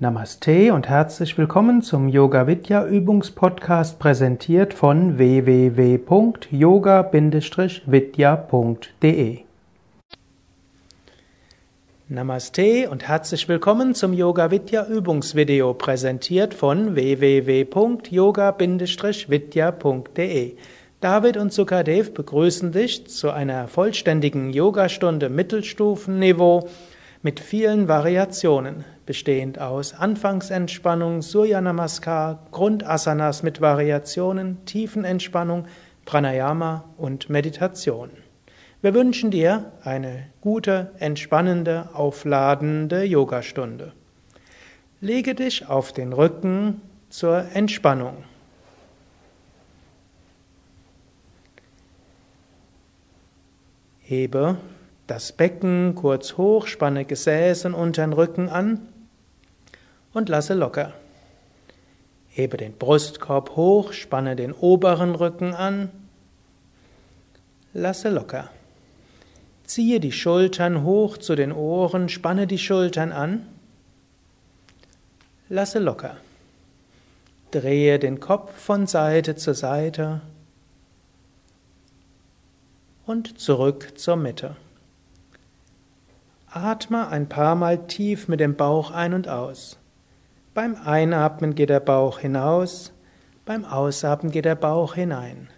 Namaste und herzlich willkommen zum Yoga Vidya Übungspodcast präsentiert von www.yoga-vidya.de. Namaste und herzlich willkommen zum Yoga Vidya Übungsvideo präsentiert von www.yoga-vidya.de. David und Sukadev begrüßen dich zu einer vollständigen Yogastunde Mittelstufenniveau mit vielen Variationen bestehend aus Anfangsentspannung, Surya Namaskar, Grundasanas mit Variationen, Tiefenentspannung, Pranayama und Meditation. Wir wünschen dir eine gute, entspannende, aufladende Yogastunde. Lege dich auf den Rücken zur Entspannung. Hebe das Becken kurz hoch, spanne Gesäß und unteren Rücken an und lasse locker. Hebe den Brustkorb hoch, spanne den oberen Rücken an, lasse locker. Ziehe die Schultern hoch zu den Ohren, spanne die Schultern an, lasse locker. Drehe den Kopf von Seite zu Seite und zurück zur Mitte. Atme ein paar Mal tief mit dem Bauch ein und aus. Beim Einatmen geht der Bauch hinaus, beim Ausatmen geht der Bauch hinein.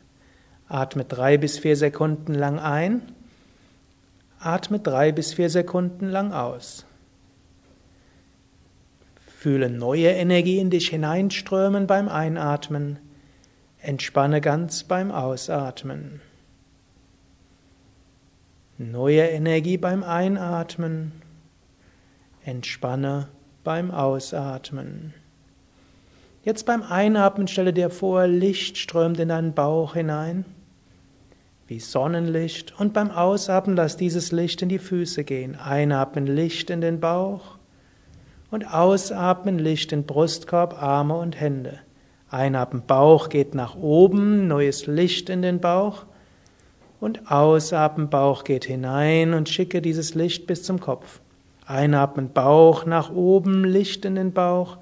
Atme drei bis vier Sekunden lang ein, atme drei bis vier Sekunden lang aus. Fühle neue Energie in dich hineinströmen beim Einatmen, entspanne ganz beim Ausatmen. Neue Energie beim Einatmen, entspanne beim Ausatmen. Jetzt beim Einatmen stelle dir vor, Licht strömt in deinen Bauch hinein, wie Sonnenlicht, und beim Ausatmen lass dieses Licht in die Füße gehen. Einatmen Licht in den Bauch und ausatmen Licht in Brustkorb, Arme und Hände. Einatmen Bauch geht nach oben, neues Licht in den Bauch und ausatmen Bauch geht hinein und schicke dieses Licht bis zum Kopf. Einatmen Bauch nach oben, Licht in den Bauch.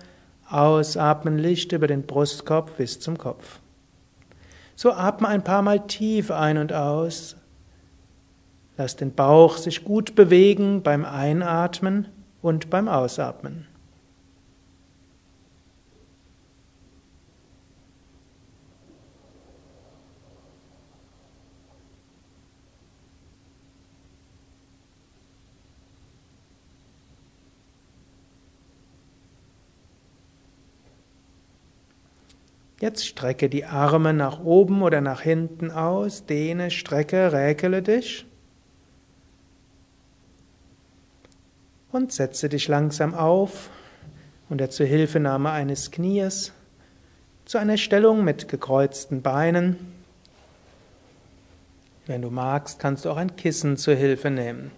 Ausatmen Licht über den Brustkorb bis zum Kopf. So atme ein paar Mal tief ein und aus. Lass den Bauch sich gut bewegen beim Einatmen und beim Ausatmen. Jetzt strecke die Arme nach oben oder nach hinten aus, dehne, strecke, räkele dich. Und setze dich langsam auf unter Zuhilfenahme eines Knies zu einer Stellung mit gekreuzten Beinen. Wenn du magst, kannst du auch ein Kissen zur Hilfe nehmen.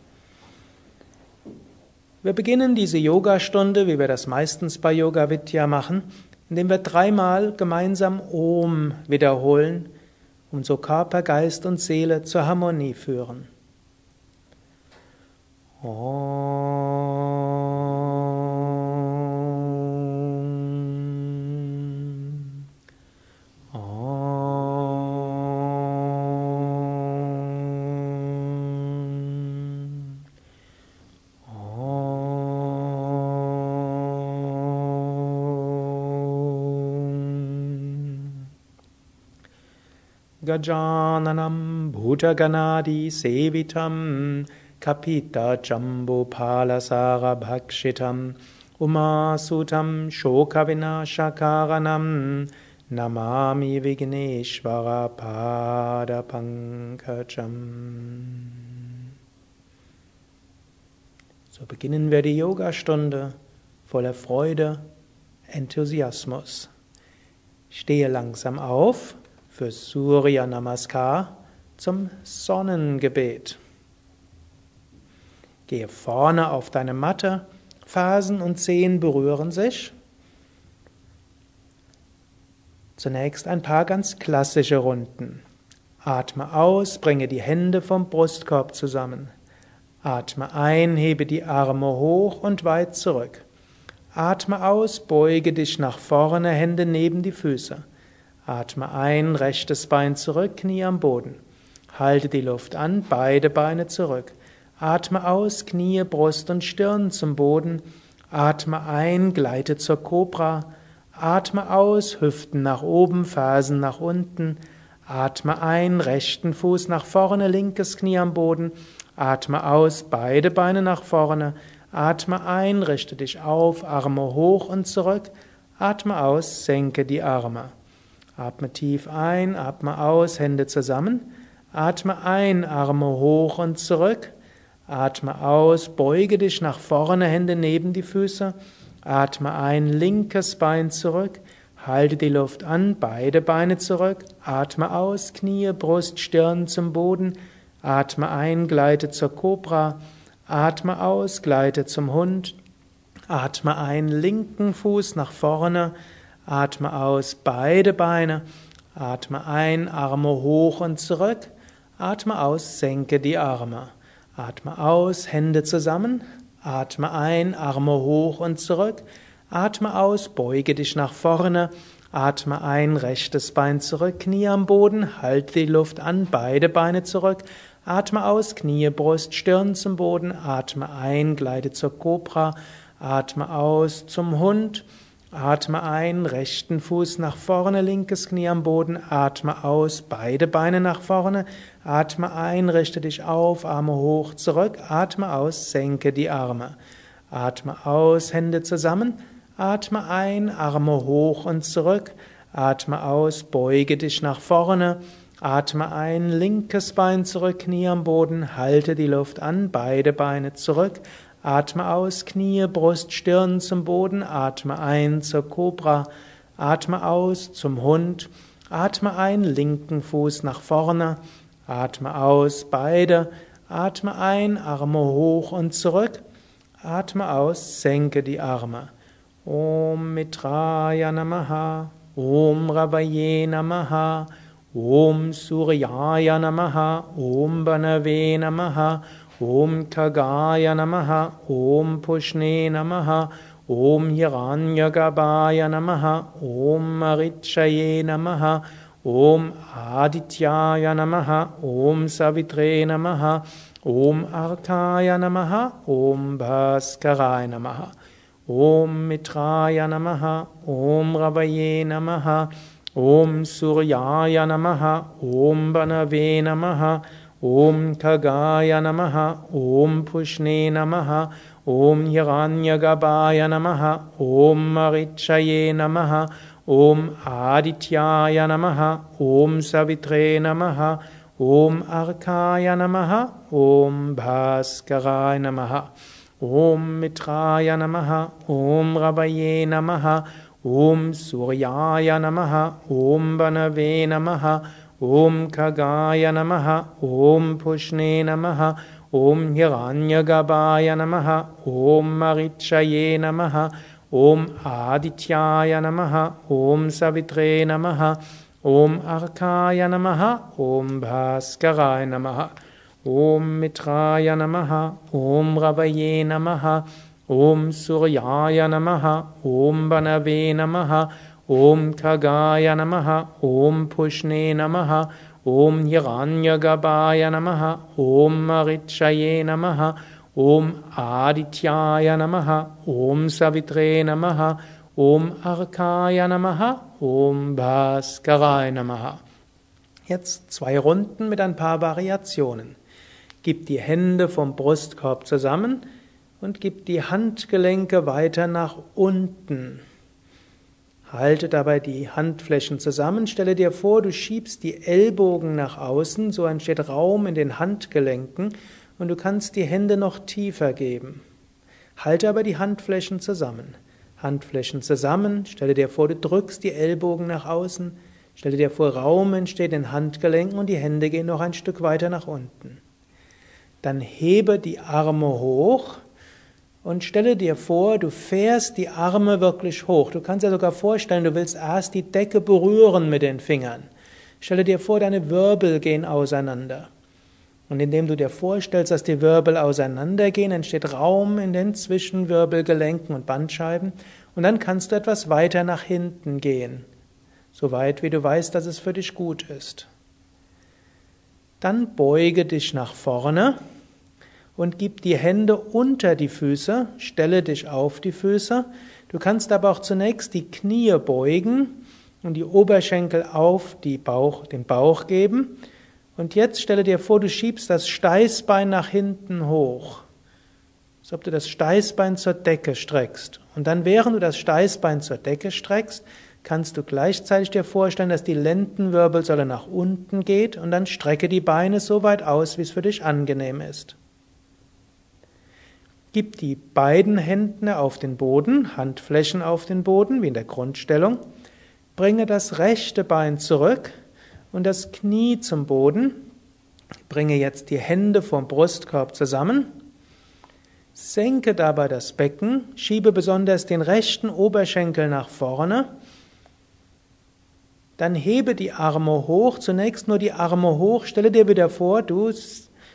Wir beginnen diese Yogastunde, wie wir das meistens bei Yoga Vidya machen, indem wir dreimal gemeinsam Om wiederholen und so Körper, Geist und Seele zur Harmonie führen. Om. Bhutaganadi Sevitam Kapita Jambupalasara Bhakshitam Umasutam Shokavinashakaranam Namami Vigneshvara Pada Pankajam. So beginnen wir die Yogastunde voller Freude, Enthusiasmus. Stehe langsam auf für Surya Namaskar zum Sonnengebet. Gehe vorne auf deine Matte, Fersen und Zehen berühren sich. Zunächst ein paar ganz klassische Runden. Atme aus, bringe die Hände vom Brustkorb zusammen. Atme ein, hebe die Arme hoch und weit zurück. Atme aus, beuge dich nach vorne, Hände neben die Füße. Atme ein, rechtes Bein zurück, Knie am Boden. Halte die Luft an, beide Beine zurück. Atme aus, Knie, Brust und Stirn zum Boden. Atme ein, gleite zur Kobra. Atme aus, Hüften nach oben, Fersen nach unten. Atme ein, rechten Fuß nach vorne, linkes Knie am Boden. Atme aus, beide Beine nach vorne. Atme ein, richte dich auf, Arme hoch und zurück. Atme aus, senke die Arme. Atme tief ein, atme aus, Hände zusammen. Atme ein, Arme hoch und zurück. Atme aus, beuge dich nach vorne, Hände neben die Füße. Atme ein, linkes Bein zurück. Halte die Luft an, beide Beine zurück. Atme aus, Knie, Brust, Stirn zum Boden. Atme ein, gleite zur Kobra. Atme aus, gleite zum Hund. Atme ein, linken Fuß nach vorne. Atme aus, beide Beine. Atme ein, Arme hoch und zurück. Atme aus, senke die Arme. Atme aus, Hände zusammen. Atme ein, Arme hoch und zurück. Atme aus, beuge dich nach vorne. Atme ein, rechtes Bein zurück, Knie am Boden, halte die Luft an, beide Beine zurück. Atme aus, Knie, Brust, Stirn zum Boden. Atme ein, gleite zur Kobra. Atme aus zum Hund. Atme ein, rechten Fuß nach vorne, linkes Knie am Boden. Atme aus, beide Beine nach vorne. Atme ein, richte dich auf, Arme hoch, zurück. Atme aus, senke die Arme. Atme aus, Hände zusammen. Atme ein, Arme hoch und zurück. Atme aus, beuge dich nach vorne. Atme ein, linkes Bein zurück, Knie am Boden, halte die Luft an, beide Beine zurück. Atme aus, Knie, Brust, Stirn zum Boden, atme ein zur Kobra, atme aus zum Hund, atme ein, linken Fuß nach vorne, atme aus, beide, atme ein, Arme hoch und zurück, atme aus, senke die Arme. Om Mitraya Namaha, Om Ravaye Namaha, Om Suryaya Namaha, Om Banave Namaha, Om Kagaya Namaha, Om Pushne Namaha, Om Hiranyagabhaya Namaha, Om Marichaye Namaha, Om Adityaya Namaha, Om Savitre Namaha, Om Arkaya Namaha, Om Bhaskaraya Namaha, Om Mitraya Namaha, Om Ravaye Namaha, Om Suryaya Namaha, Om Banave Namaha, ॐ खगाय नमः ॐ पुष्णे नमः ॐ यगान्यगपाय नमः ॐ मरिक्षये नमः ॐ आदित्याय नमः ॐ सवित्रे नमः ॐ अर्काय नमः ॐ भास्कराय नमः ॐ मित्राय नमः ॐ रवये नमः ॐ सूर्याय नमः ॐ वनवे नमः Om Kagaya Namaha, Om Pushne Namaha, Om Hiranyagabhaya Namaha, Om Marichaye Namaha, Om Adityaya Namaha, Om Savitre Namaha, Om Arkaya Namaha, Om Bhaskaraya Namaha, Om Mitraya Namaha, Om Ravaye Namaha, Om Suryaya Namaha, Om Banave Namaha, Om Kagaya Namaha, Om Pushne Namaha, Om Hiranyagabhaya Namaha, Om Marichaye Namaha, Om Adityaya Namaha, Om Savitre Namaha, Om Arkaya Namaha, Om Bhaskaraya Namaha. Jetzt zwei Runden mit ein paar Variationen. Gib die Hände vom Brustkorb zusammen, und gib die Handgelenke weiter nach unten. Halte dabei die Handflächen zusammen. Stelle dir vor, du schiebst die Ellbogen nach außen, so entsteht Raum in den Handgelenken und du kannst die Hände noch tiefer geben. Halte aber die Handflächen zusammen. Handflächen zusammen. Stelle dir vor, du drückst die Ellbogen nach außen. Stelle dir vor, Raum entsteht in Handgelenken und die Hände gehen noch ein Stück weiter nach unten. Dann hebe die Arme hoch und stelle dir vor, du fährst die Arme wirklich hoch. Du kannst dir sogar vorstellen, du willst erst die Decke berühren mit den Fingern. Stelle dir vor, deine Wirbel gehen auseinander. Und indem du dir vorstellst, dass die Wirbel auseinandergehen, entsteht Raum in den Zwischenwirbelgelenken und Bandscheiben. Und dann kannst du etwas weiter nach hinten gehen. So weit, wie du weißt, dass es für dich gut ist. Dann beuge dich nach vorne und gib die Hände unter die Füße, stelle dich auf die Füße. Du kannst aber auch zunächst die Knie beugen und die Oberschenkel auf die Bauch, den Bauch geben und jetzt stelle dir vor, du schiebst das Steißbein nach hinten hoch. Als ob du das Steißbein zur Decke streckst. Und dann, während du das Steißbein zur Decke streckst, kannst du gleichzeitig dir vorstellen, dass die Lendenwirbelsäule nach unten geht und dann strecke die Beine so weit aus, wie es für dich angenehm ist. Gib die beiden Hände auf den Boden, Handflächen auf den Boden, wie in der Grundstellung. Bringe das rechte Bein zurück, und das Knie zum Boden. Bringe jetzt die Hände vom Brustkorb zusammen. Senke dabei das Becken, schiebe besonders den rechten Oberschenkel nach vorne. Dann hebe die Arme hoch, zunächst nur die Arme hoch. Stelle dir wieder vor, du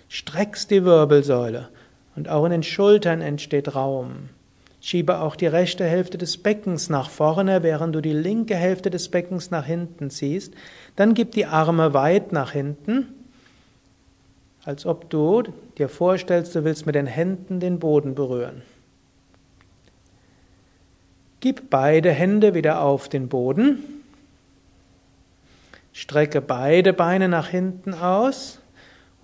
streckst die Wirbelsäule und auch in den Schultern entsteht Raum. Schiebe auch die rechte Hälfte des Beckens nach vorne, während du die linke Hälfte des Beckens nach hinten ziehst. Dann gib die Arme weit nach hinten, als ob du dir vorstellst, du willst mit den Händen den Boden berühren. Gib beide Hände wieder auf den Boden. Strecke beide Beine nach hinten aus.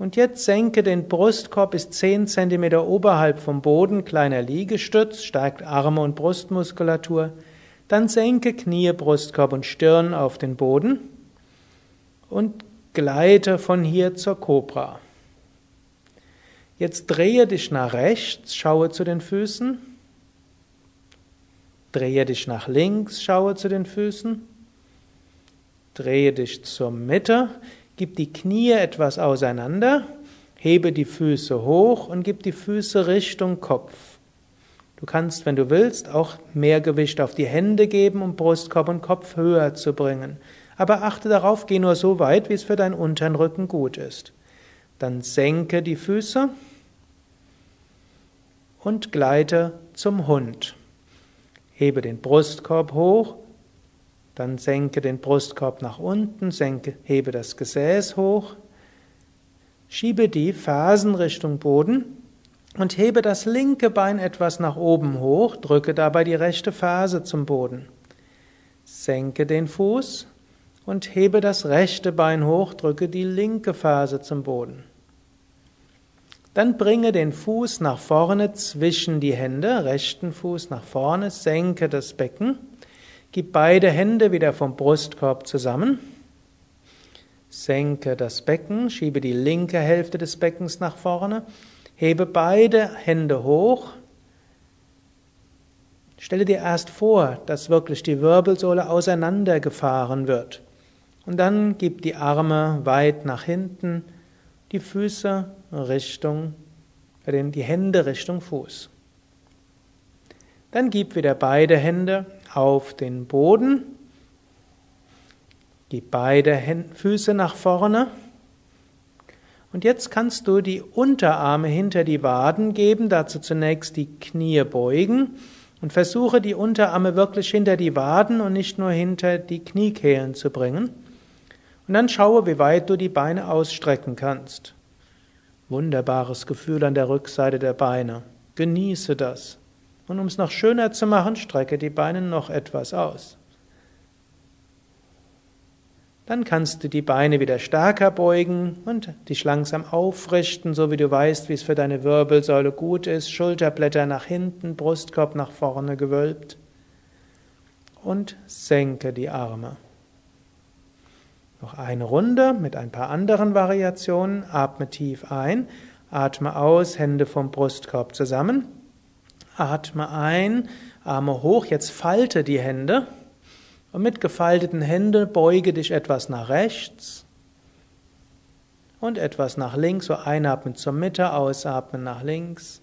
Und jetzt senke den Brustkorb bis 10 cm oberhalb vom Boden, kleiner Liegestütz, stärkt Arme und Brustmuskulatur. Dann senke Knie, Brustkorb und Stirn auf den Boden und gleite von hier zur Kobra. Jetzt drehe dich nach rechts, schaue zu den Füßen. Drehe dich nach links, schaue zu den Füßen. Drehe dich zur Mitte. Gib die Knie etwas auseinander, hebe die Füße hoch und gib die Füße Richtung Kopf. Du kannst, wenn du willst, auch mehr Gewicht auf die Hände geben, um Brustkorb und Kopf höher zu bringen. Aber achte darauf, geh nur so weit, wie es für deinen unteren Rücken gut ist. Dann senke die Füße und gleite zum Hund. Hebe den Brustkorb hoch dann senke den Brustkorb nach unten, senke, hebe das Gesäß hoch, schiebe die Fersen Richtung Boden und hebe das linke Bein etwas nach oben hoch, drücke dabei die rechte Ferse zum Boden. Senke den Fuß und hebe das rechte Bein hoch, drücke die linke Ferse zum Boden. Dann bringe den Fuß nach vorne zwischen die Hände, rechten Fuß nach vorne, senke das Becken Gib beide Hände wieder vom Brustkorb zusammen. Senke das Becken, schiebe die linke Hälfte des Beckens nach vorne. Hebe beide Hände hoch. Stelle dir erst vor, dass wirklich die Wirbelsäule auseinandergefahren wird. Und dann gib die Arme weit nach hinten, die Füße Richtung, die Hände Richtung Fuß. Dann gib wieder beide Hände auf den Boden. Gib beide Füße nach vorne. Und jetzt kannst du die Unterarme hinter die Waden geben, dazu zunächst die Knie beugen und versuche die Unterarme wirklich hinter die Waden und nicht nur hinter die Kniekehlen zu bringen. Und dann schaue, wie weit du die Beine ausstrecken kannst. Wunderbares Gefühl an der Rückseite der Beine. Genieße das. Und um es noch schöner zu machen, strecke die Beine noch etwas aus. Dann kannst du die Beine wieder stärker beugen und dich langsam aufrichten, so wie du weißt, wie es für deine Wirbelsäule gut ist. Schulterblätter nach hinten, Brustkorb nach vorne gewölbt. Und senke die Arme. Noch eine Runde mit ein paar anderen Variationen. Atme tief ein, atme aus, Hände vom Brustkorb zusammen. Atme ein, Arme hoch, jetzt falte die Hände. Und mit gefalteten Händen beuge dich etwas nach rechts und etwas nach links, so einatmen zur Mitte, ausatmen nach links,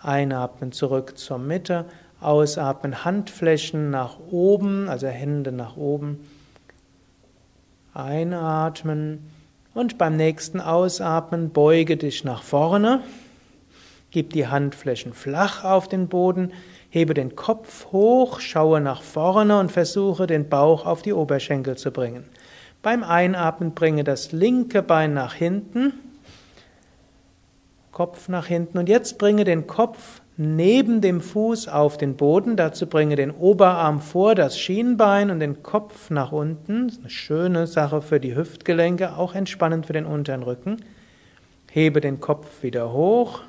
einatmen zurück zur Mitte, ausatmen Handflächen nach oben, also Hände nach oben, einatmen Und beim nächsten Ausatmen beuge dich nach vorne. Gib die Handflächen flach auf den Boden, hebe den Kopf hoch, schaue nach vorne und versuche den Bauch auf die Oberschenkel zu bringen. Beim Einatmen bringe das linke Bein nach hinten, Kopf nach hinten und jetzt bringe den Kopf neben dem Fuß auf den Boden. Dazu bringe den Oberarm vor das Schienbein und den Kopf nach unten. Das ist eine schöne Sache für die Hüftgelenke, auch entspannend für den unteren Rücken. Hebe den Kopf wieder hoch.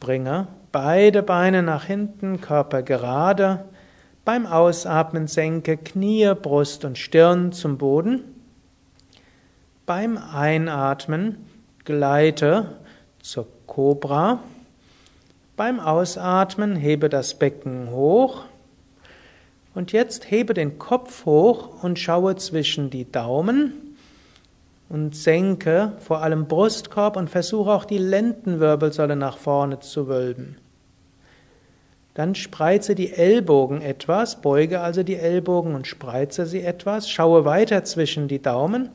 Bringe beide Beine nach hinten, Körper gerade. Beim Ausatmen senke Knie, Brust und Stirn zum Boden. Beim Einatmen gleite zur Cobra. Beim Ausatmen hebe das Becken hoch. Und jetzt hebe den Kopf hoch und schaue zwischen die Daumen und senke vor allem Brustkorb und versuche auch die Lendenwirbelsäule nach vorne zu wölben. Dann spreize die Ellbogen etwas, beuge also die Ellbogen und spreize sie etwas, schaue weiter zwischen die Daumen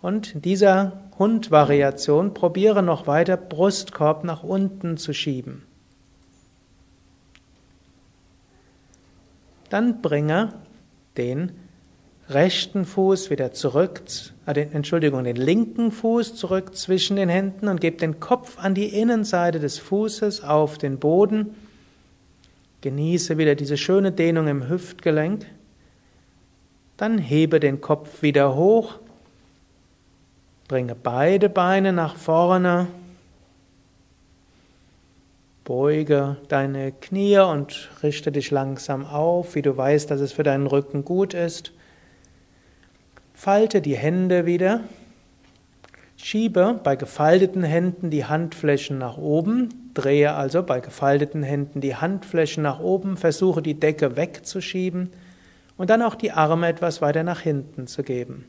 und in dieser Hundvariation probiere noch weiter Brustkorb nach unten zu schieben. Dann bringe den rechten Fuß wieder zurück, den, Entschuldigung, den linken Fuß zurück zwischen den Händen und gebe den Kopf an die Innenseite des Fußes auf den Boden. Genieße wieder diese schöne Dehnung im Hüftgelenk. Dann hebe den Kopf wieder hoch Bringe beide Beine nach vorne. Beuge deine Knie und richte dich langsam auf, wie du weißt, dass es für deinen Rücken gut ist. Falte die Hände wieder. Schiebe bei gefalteten Händen die Handflächen nach oben. Drehe also bei gefalteten Händen die Handflächen nach oben. Versuche die Decke wegzuschieben und dann auch die Arme etwas weiter nach hinten zu geben.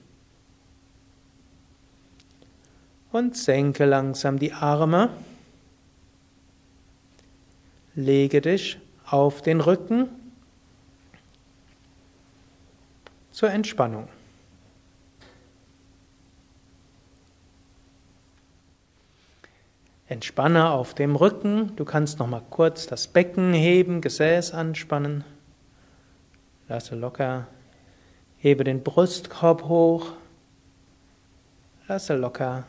und senke langsam die Arme. Lege dich auf den Rücken zur Entspannung. Entspanne auf dem Rücken. Du kannst noch mal kurz das Becken heben, Gesäß anspannen. Lasse locker. Hebe den Brustkorb hoch. Lasse locker.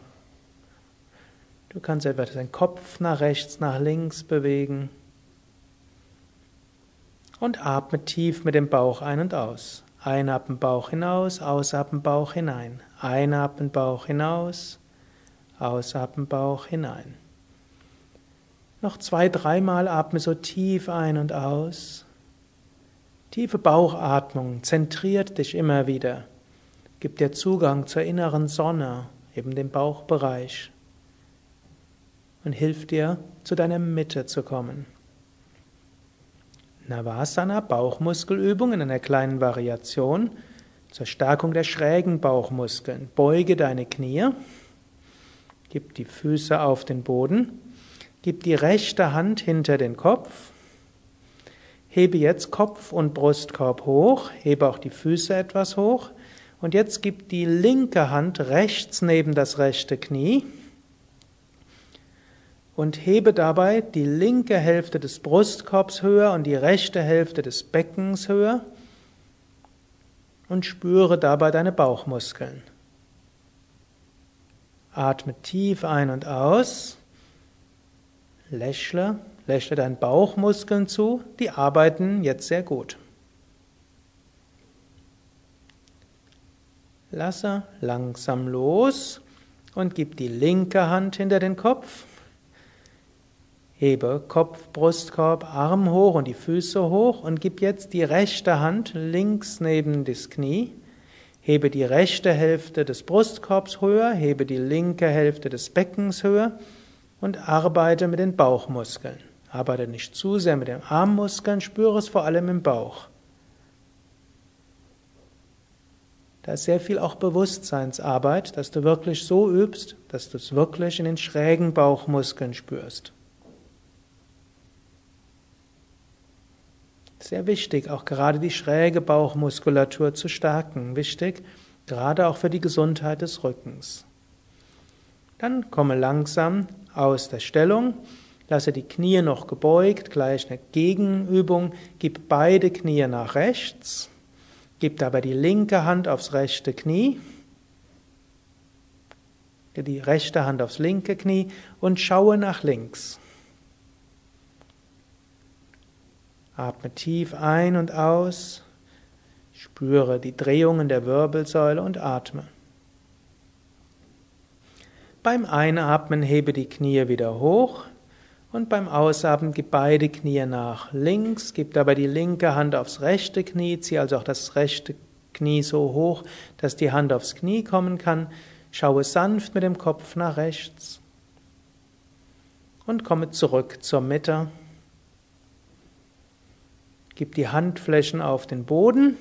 Du kannst etwa deinen Kopf nach rechts, nach links bewegen. Und atme tief mit dem Bauch ein und aus. Einatmen Bauch hinaus, ausatmen Bauch hinein. Einatmen Bauch hinaus, ausatmen Bauch hinein. Noch zwei, dreimal atme so tief ein und aus. Tiefe Bauchatmung zentriert dich immer wieder, gibt dir Zugang zur inneren Sonne, eben dem Bauchbereich und hilft dir, zu deiner Mitte zu kommen. Navasana, Bauchmuskelübung in einer kleinen Variation zur Stärkung der schrägen Bauchmuskeln. Beuge deine Knie, gib die Füße auf den Boden, gib die rechte Hand hinter den Kopf, hebe jetzt Kopf und Brustkorb hoch, hebe auch die Füße etwas hoch und jetzt gib die linke Hand rechts neben das rechte Knie und hebe dabei die linke Hälfte des Brustkorbs höher und die rechte Hälfte des Beckens höher und spüre dabei deine Bauchmuskeln. Atme tief ein und aus. Lächle, lächle deinen Bauchmuskeln zu, die arbeiten jetzt sehr gut. Lasse langsam los und gib die linke Hand hinter den Kopf Hebe Kopf, Brustkorb, Arm hoch und die Füße hoch und gib jetzt die rechte Hand links neben das Knie. Hebe die rechte Hälfte des Brustkorbs höher, hebe die linke Hälfte des Beckens höher und arbeite mit den Bauchmuskeln. Arbeite nicht zu sehr mit den Armmuskeln, spüre es vor allem im Bauch. Da ist sehr viel auch Bewusstseinsarbeit, dass du wirklich so übst, dass du es wirklich in den schrägen Bauchmuskeln spürst. Sehr wichtig, auch gerade die schräge Bauchmuskulatur zu stärken. Wichtig, gerade auch für die Gesundheit des Rückens. Dann komme langsam aus der Stellung, lasse die Knie noch gebeugt, gleich eine Gegenübung, gib beide Knie nach rechts, gib dabei die linke Hand aufs rechte Knie, die rechte Hand aufs linke Knie und schaue nach links. Atme tief ein und aus, spüre die Drehungen der Wirbelsäule und atme. Beim Einatmen hebe die Knie wieder hoch und beim Ausatmen gib beide Knie nach links, gib dabei die linke Hand aufs rechte Knie, zieh also auch das rechte Knie so hoch, dass die Hand aufs Knie kommen kann, schaue sanft mit dem Kopf nach rechts und komme zurück zur Mitte. Gib die Handflächen auf den Boden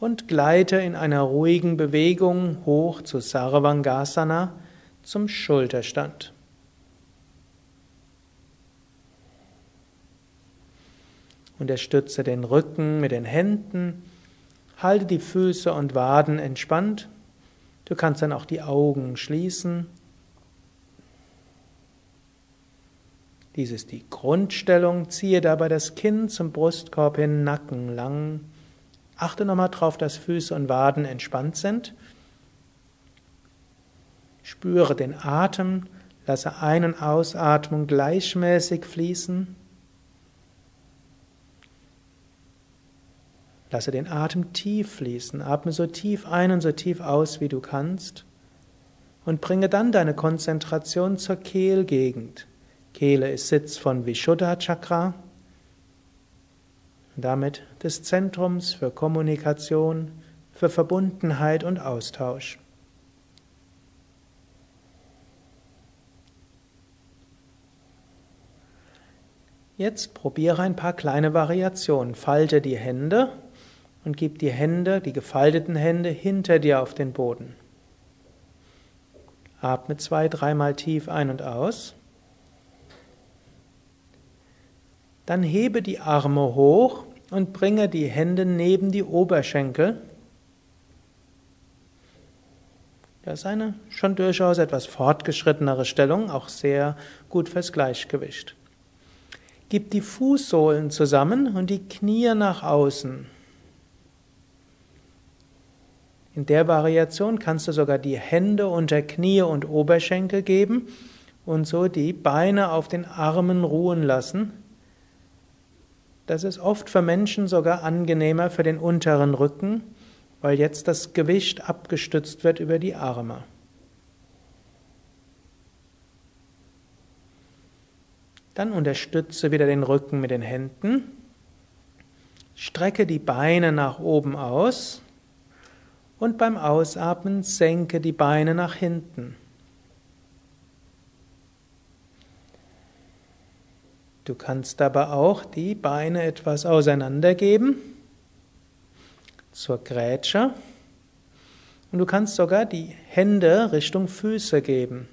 und gleite in einer ruhigen Bewegung hoch zu Sarvangasana zum Schulterstand. Unterstütze den Rücken mit den Händen, halte die Füße und Waden entspannt. Du kannst dann auch die Augen schließen. Dies ist die Grundstellung. Ziehe dabei das Kinn zum Brustkorb hin, Nacken lang. Achte nochmal drauf, dass Füße und Waden entspannt sind. Spüre den Atem, lasse Ein- und Ausatmung gleichmäßig fließen. Lasse den Atem tief fließen, atme so tief ein und so tief aus, wie du kannst. Und bringe dann deine Konzentration zur Kehlgegend. Kehle ist Sitz von Vishuddha Chakra damit des Zentrums für Kommunikation, für Verbundenheit und Austausch. Jetzt probiere ein paar kleine Variationen. Falte die Hände und gib die Hände, die gefalteten Hände, hinter dir auf den Boden. Atme zwei, dreimal tief ein und aus. Dann hebe die Arme hoch und bringe die Hände neben die Oberschenkel. Das ist eine schon durchaus etwas fortgeschrittenere Stellung, auch sehr gut fürs Gleichgewicht. Gib die Fußsohlen zusammen und die Knie nach außen. In der Variation kannst du sogar die Hände unter Knie und Oberschenkel geben und so die Beine auf den Armen ruhen lassen. Das ist oft für Menschen sogar angenehmer für den unteren Rücken, weil jetzt das Gewicht abgestützt wird über die Arme. Dann unterstütze wieder den Rücken mit den Händen. Strecke die Beine nach oben aus und beim Ausatmen senke die Beine nach hinten. Du kannst aber auch die Beine etwas auseinandergeben zur Grätsche und du kannst sogar die Hände Richtung Füße geben.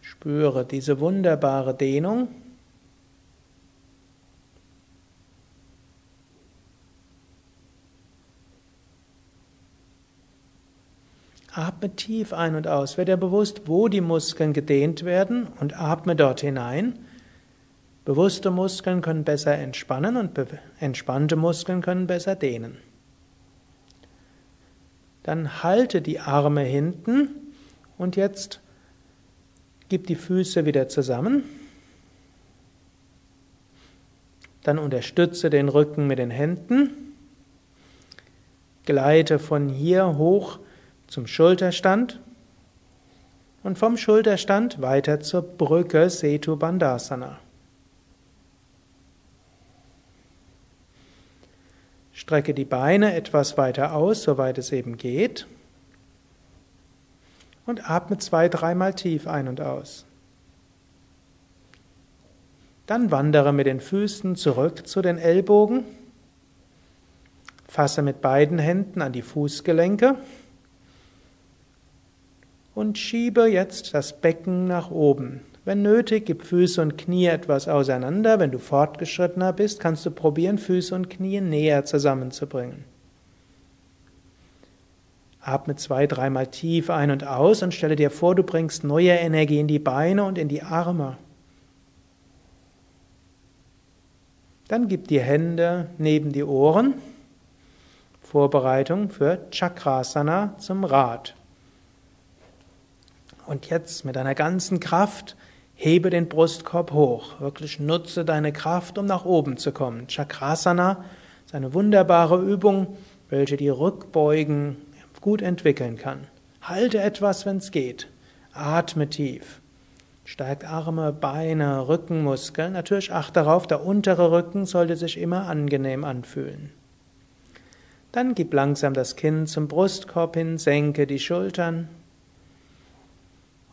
Spüre diese wunderbare Dehnung. Atme tief ein und aus. Werde dir bewusst, wo die Muskeln gedehnt werden und atme dort hinein. Bewusste Muskeln können besser entspannen und entspannte Muskeln können besser dehnen. Dann halte die Arme hinten und jetzt gib die Füße wieder zusammen. Dann unterstütze den Rücken mit den Händen. Gleite von hier hoch zum Schulterstand und vom Schulterstand weiter zur Brücke Setu Bandhasana. Strecke die Beine etwas weiter aus, soweit es eben geht. Und atme zwei, dreimal tief ein und aus. Dann wandere mit den Füßen zurück zu den Ellbogen. Fasse mit beiden Händen an die Fußgelenke und schiebe jetzt das Becken nach oben. Wenn nötig, gib Füße und Knie etwas auseinander. Wenn du fortgeschrittener bist, kannst du probieren, Füße und Knie näher zusammenzubringen. Atme zwei, dreimal tief ein und aus und stelle dir vor, du bringst neue Energie in die Beine und in die Arme. Dann gib die Hände neben die Ohren. Vorbereitung für Chakrasana zum Rad. Und jetzt mit deiner ganzen Kraft hebe den Brustkorb hoch. Wirklich nutze deine Kraft, um nach oben zu kommen. Chakrasana ist eine wunderbare Übung, welche die Rückbeugen gut entwickeln kann. Halte etwas, wenn es geht. Atme tief. Steigt Arme, Beine, Rückenmuskeln. Natürlich achte darauf, der untere Rücken sollte sich immer angenehm anfühlen. Dann gib langsam das Kinn zum Brustkorb hin, senke die Schultern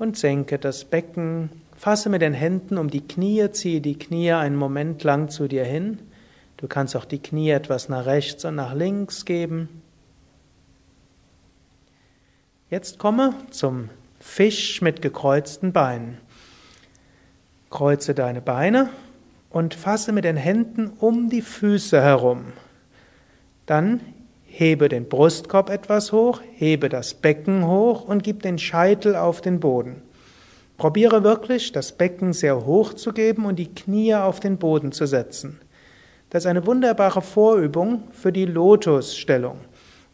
und senke das Becken. Fasse mit den Händen um die Knie, ziehe die Knie einen Moment lang zu dir hin. Du kannst auch die Knie etwas nach rechts und nach links geben. Jetzt komme zum Fisch mit gekreuzten Beinen. Kreuze deine Beine und fasse mit den Händen um die Füße herum. Dann hebe den Brustkorb etwas hoch, hebe das Becken hoch und gib den Scheitel auf den Boden. Probiere wirklich, das Becken sehr hoch zu geben und die Knie auf den Boden zu setzen. Das ist eine wunderbare Vorübung für die Lotusstellung.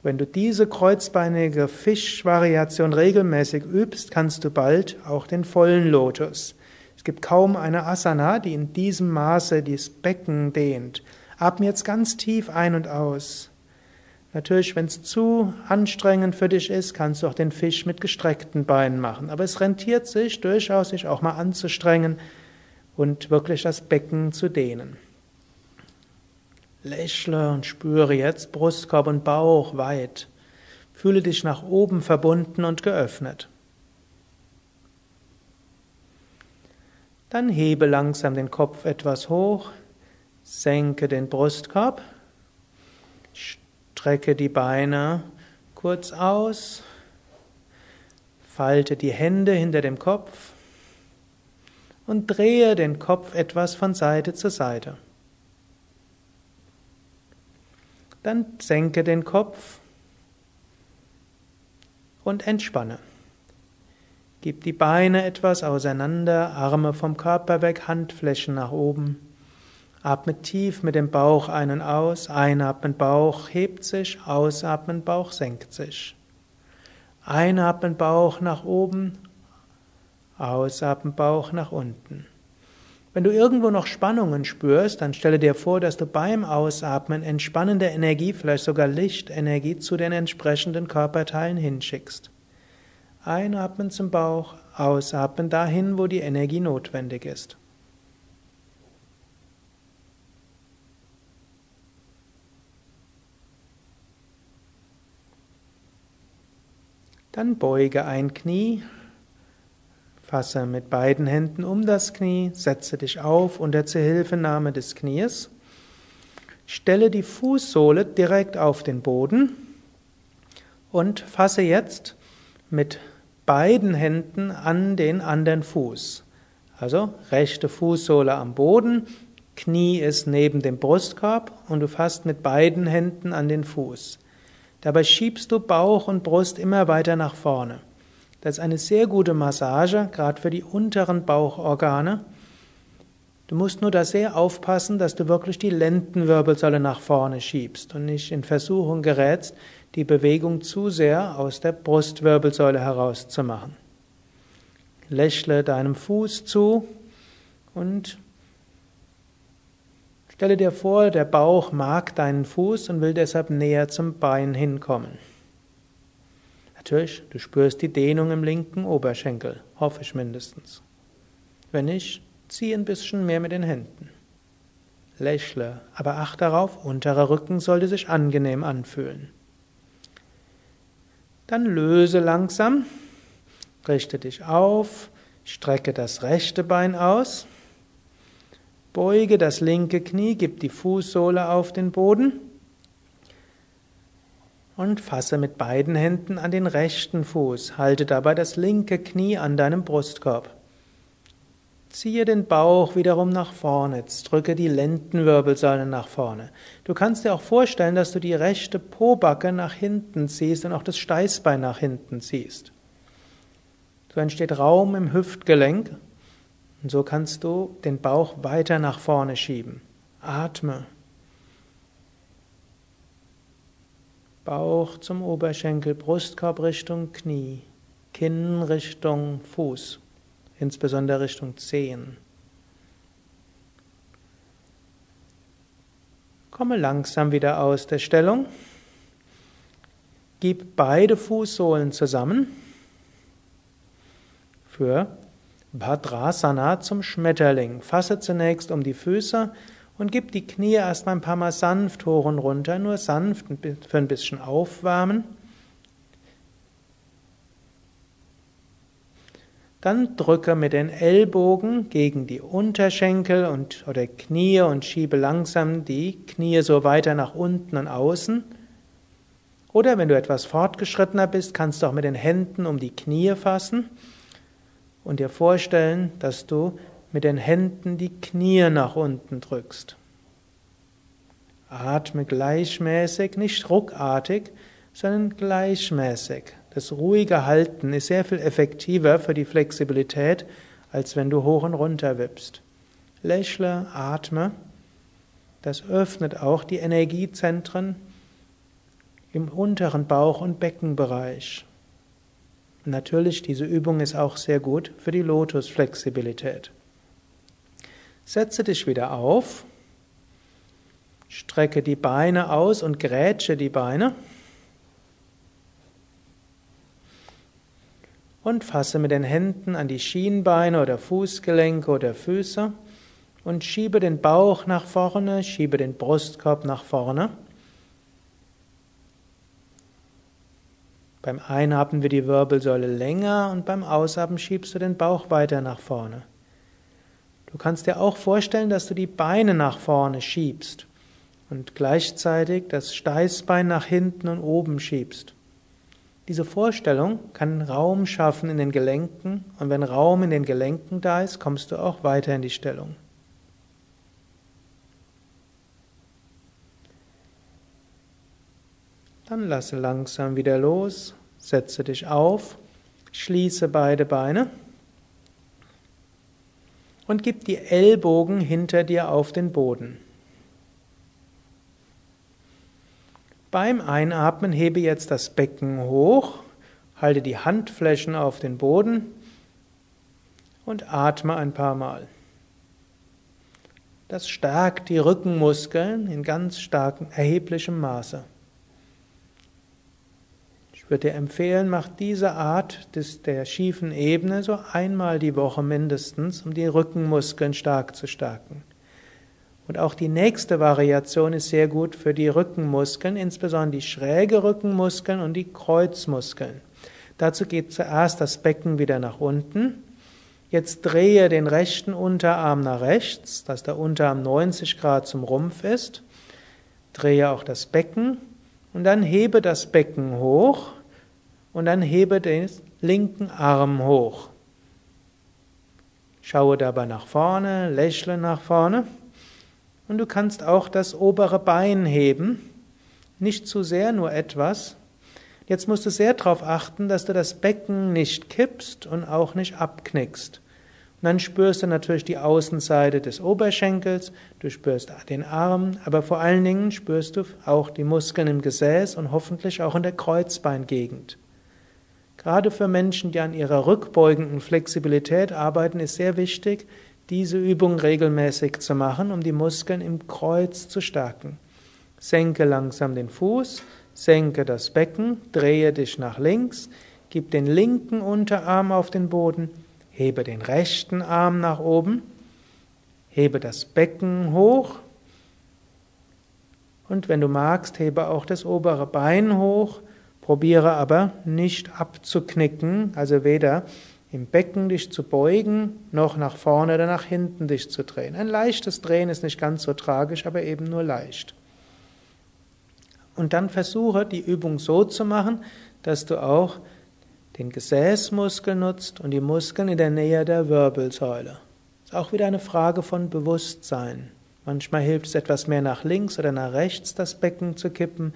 Wenn du diese kreuzbeinige Fischvariation regelmäßig übst, kannst du bald auch den vollen Lotus. Es gibt kaum eine Asana, die in diesem Maße das Becken dehnt. Atme jetzt ganz tief ein und aus. Natürlich, wenn es zu anstrengend für dich ist, kannst du auch den Fisch mit gestreckten Beinen machen. Aber es rentiert sich durchaus, sich auch mal anzustrengen und wirklich das Becken zu dehnen. Lächle und spüre jetzt Brustkorb und Bauch weit. Fühle dich nach oben verbunden und geöffnet. Dann hebe langsam den Kopf etwas hoch, senke den Brustkorb, strecke die Beine kurz aus, falte die Hände hinter dem Kopf und drehe den Kopf etwas von Seite zu Seite. Dann senke den Kopf und entspanne. Gib die Beine etwas auseinander, Arme vom Körper weg, Handflächen nach oben. Atme tief mit dem Bauch ein und aus. Einatmen, Bauch hebt sich, ausatmen, Bauch senkt sich. Einatmen, Bauch nach oben, ausatmen, Bauch nach unten. Wenn du irgendwo noch Spannungen spürst, dann stelle dir vor, dass du beim Ausatmen entspannende Energie, vielleicht sogar Lichtenergie zu den entsprechenden Körperteilen hinschickst. Einatmen zum Bauch, ausatmen dahin, wo die Energie notwendig ist. Dann beuge ein Knie, fasse mit beiden Händen um das Knie, setze dich auf unter Zuhilfenahme des Knies, stelle die Fußsohle direkt auf den Boden und fasse jetzt mit beiden Händen an den anderen Fuß. Also rechte Fußsohle am Boden, Knie ist neben dem Brustkorb und du fasst mit beiden Händen an den Fuß. Dabei schiebst du Bauch und Brust immer weiter nach vorne. Das ist eine sehr gute Massage, gerade für die unteren Bauchorgane. Du musst nur da sehr aufpassen, dass du wirklich die Lendenwirbelsäule nach vorne schiebst und nicht in Versuchung gerätst, die Bewegung zu sehr aus der Brustwirbelsäule herauszumachen. Lächle deinem Fuß zu und stelle dir vor, der Bauch mag deinen Fuß und will deshalb näher zum Bein hinkommen. Natürlich, du spürst die Dehnung im linken Oberschenkel, hoffe ich mindestens. Wenn nicht, zieh ein bisschen mehr mit den Händen. Lächle, aber achte darauf, unterer Rücken sollte sich angenehm anfühlen. Dann löse langsam, richte dich auf, strecke das rechte Bein aus, beuge das linke Knie, gib die Fußsohle auf den Boden und fasse mit beiden Händen an den rechten Fuß, halte dabei das linke Knie an deinem Brustkorb. Ziehe den Bauch wiederum nach vorne. Drücke die Lendenwirbelsäule nach vorne. Du kannst dir auch vorstellen, dass du die rechte Pobacke nach hinten ziehst und auch das Steißbein nach hinten ziehst. So entsteht Raum im Hüftgelenk und so kannst du den Bauch weiter nach vorne schieben. Atme. Bauch zum Oberschenkel, Brustkorb Richtung Knie, Kinn Richtung Fuß, insbesondere Richtung Zehen. Komme langsam wieder aus der Stellung. Gib beide Fußsohlen zusammen für Bhadrasana zum Schmetterling. Fasse zunächst um die Füße und gib die Knie erstmal ein paar Mal sanft hoch und runter, nur sanft für ein bisschen aufwärmen. Dann drücke mit den Ellbogen gegen die Unterschenkel und, oder Knie und schiebe langsam die Knie so weiter nach unten und außen. Oder wenn du etwas fortgeschrittener bist, kannst du auch mit den Händen um die Knie fassen und dir vorstellen, dass du mit den Händen die Knie nach unten drückst. Atme gleichmäßig, nicht ruckartig, sondern gleichmäßig. Das ruhige Halten ist sehr viel effektiver für die Flexibilität, als wenn du hoch und runter wippst. Lächle, atme. Das öffnet auch die Energiezentren im unteren Bauch- und Beckenbereich. Natürlich, diese Übung ist auch sehr gut für die Lotusflexibilität. Setze dich wieder auf, strecke die Beine aus und grätsche die Beine und fasse mit den Händen an die Schienbeine oder Fußgelenke oder Füße und schiebe den Bauch nach vorne, schiebe den Brustkorb nach vorne. Beim Einatmen wird die Wirbelsäule länger und beim Ausatmen schiebst du den Bauch weiter nach vorne. Du kannst dir auch vorstellen, dass du die Beine nach vorne schiebst und gleichzeitig das Steißbein nach hinten und oben schiebst. Diese Vorstellung kann Raum schaffen in den Gelenken und wenn Raum in den Gelenken da ist, kommst du auch weiter in die Stellung. Dann lasse langsam wieder los, setze dich auf, schließe beide Beine und gib die Ellbogen hinter dir auf den Boden. Beim Einatmen hebe jetzt das Becken hoch, halte die Handflächen auf den Boden und atme ein paar Mal. Das stärkt die Rückenmuskeln in ganz starkem, erheblichem Maße. Ich würde dir empfehlen, mach diese Art des, der schiefen Ebene so einmal die Woche mindestens, um die Rückenmuskeln stark zu stärken. Und auch die nächste Variation ist sehr gut für die Rückenmuskeln, insbesondere die schräge Rückenmuskeln und die Kreuzmuskeln. Dazu geht zuerst das Becken wieder nach unten. Jetzt drehe den rechten Unterarm nach rechts, dass der Unterarm 90 Grad zum Rumpf ist. Drehe auch das Becken und dann hebe das Becken hoch und dann hebe den linken Arm hoch. Schaue dabei nach vorne, lächle nach vorne und du kannst auch das obere Bein heben, nicht zu sehr, nur etwas. Jetzt musst du sehr darauf achten, dass du das Becken nicht kippst und auch nicht abknickst. Und dann spürst du natürlich die Außenseite des Oberschenkels, du spürst den Arm, aber vor allen Dingen spürst du auch die Muskeln im Gesäß und hoffentlich auch in der Kreuzbeingegend. Gerade für Menschen, die an ihrer rückbeugenden Flexibilität arbeiten, ist sehr wichtig, diese Übung regelmäßig zu machen, um die Muskeln im Kreuz zu stärken. Senke langsam den Fuß, senke das Becken, drehe dich nach links, gib den linken Unterarm auf den Boden, hebe den rechten Arm nach oben, hebe das Becken hoch und wenn du magst, hebe auch das obere Bein hoch, probiere aber nicht abzuknicken, also weder im Becken dich zu beugen, noch nach vorne oder nach hinten dich zu drehen. Ein leichtes Drehen ist nicht ganz so tragisch, aber eben nur leicht. Und dann versuche die Übung so zu machen, dass du auch den Gesäßmuskel nutzt und die Muskeln in der Nähe der Wirbelsäule. Ist auch wieder eine Frage von Bewusstsein. Manchmal hilft es etwas mehr nach links oder nach rechts, das Becken zu kippen.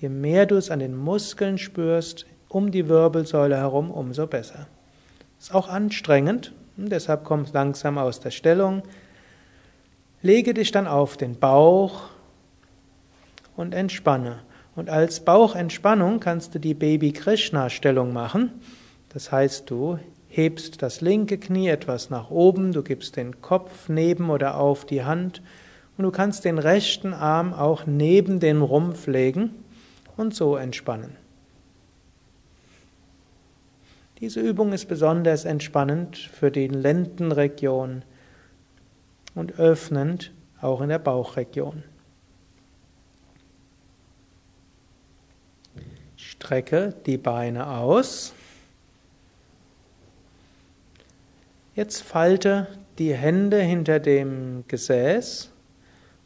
Je mehr du es an den Muskeln spürst, um die Wirbelsäule herum, umso besser. Ist auch anstrengend, deshalb komm langsam aus der Stellung. Lege dich dann auf den Bauch und entspanne. Und als Bauchentspannung kannst du die Baby Krishna Stellung machen. Das heißt, du hebst das linke Knie etwas nach oben, du gibst den Kopf neben oder auf die Hand und du kannst den rechten Arm auch neben den Rumpf legen und so entspannen. Diese Übung ist besonders entspannend für die Lendenregion und öffnend auch in der Bauchregion. Strecke die Beine aus. Jetzt falte die Hände hinter dem Gesäß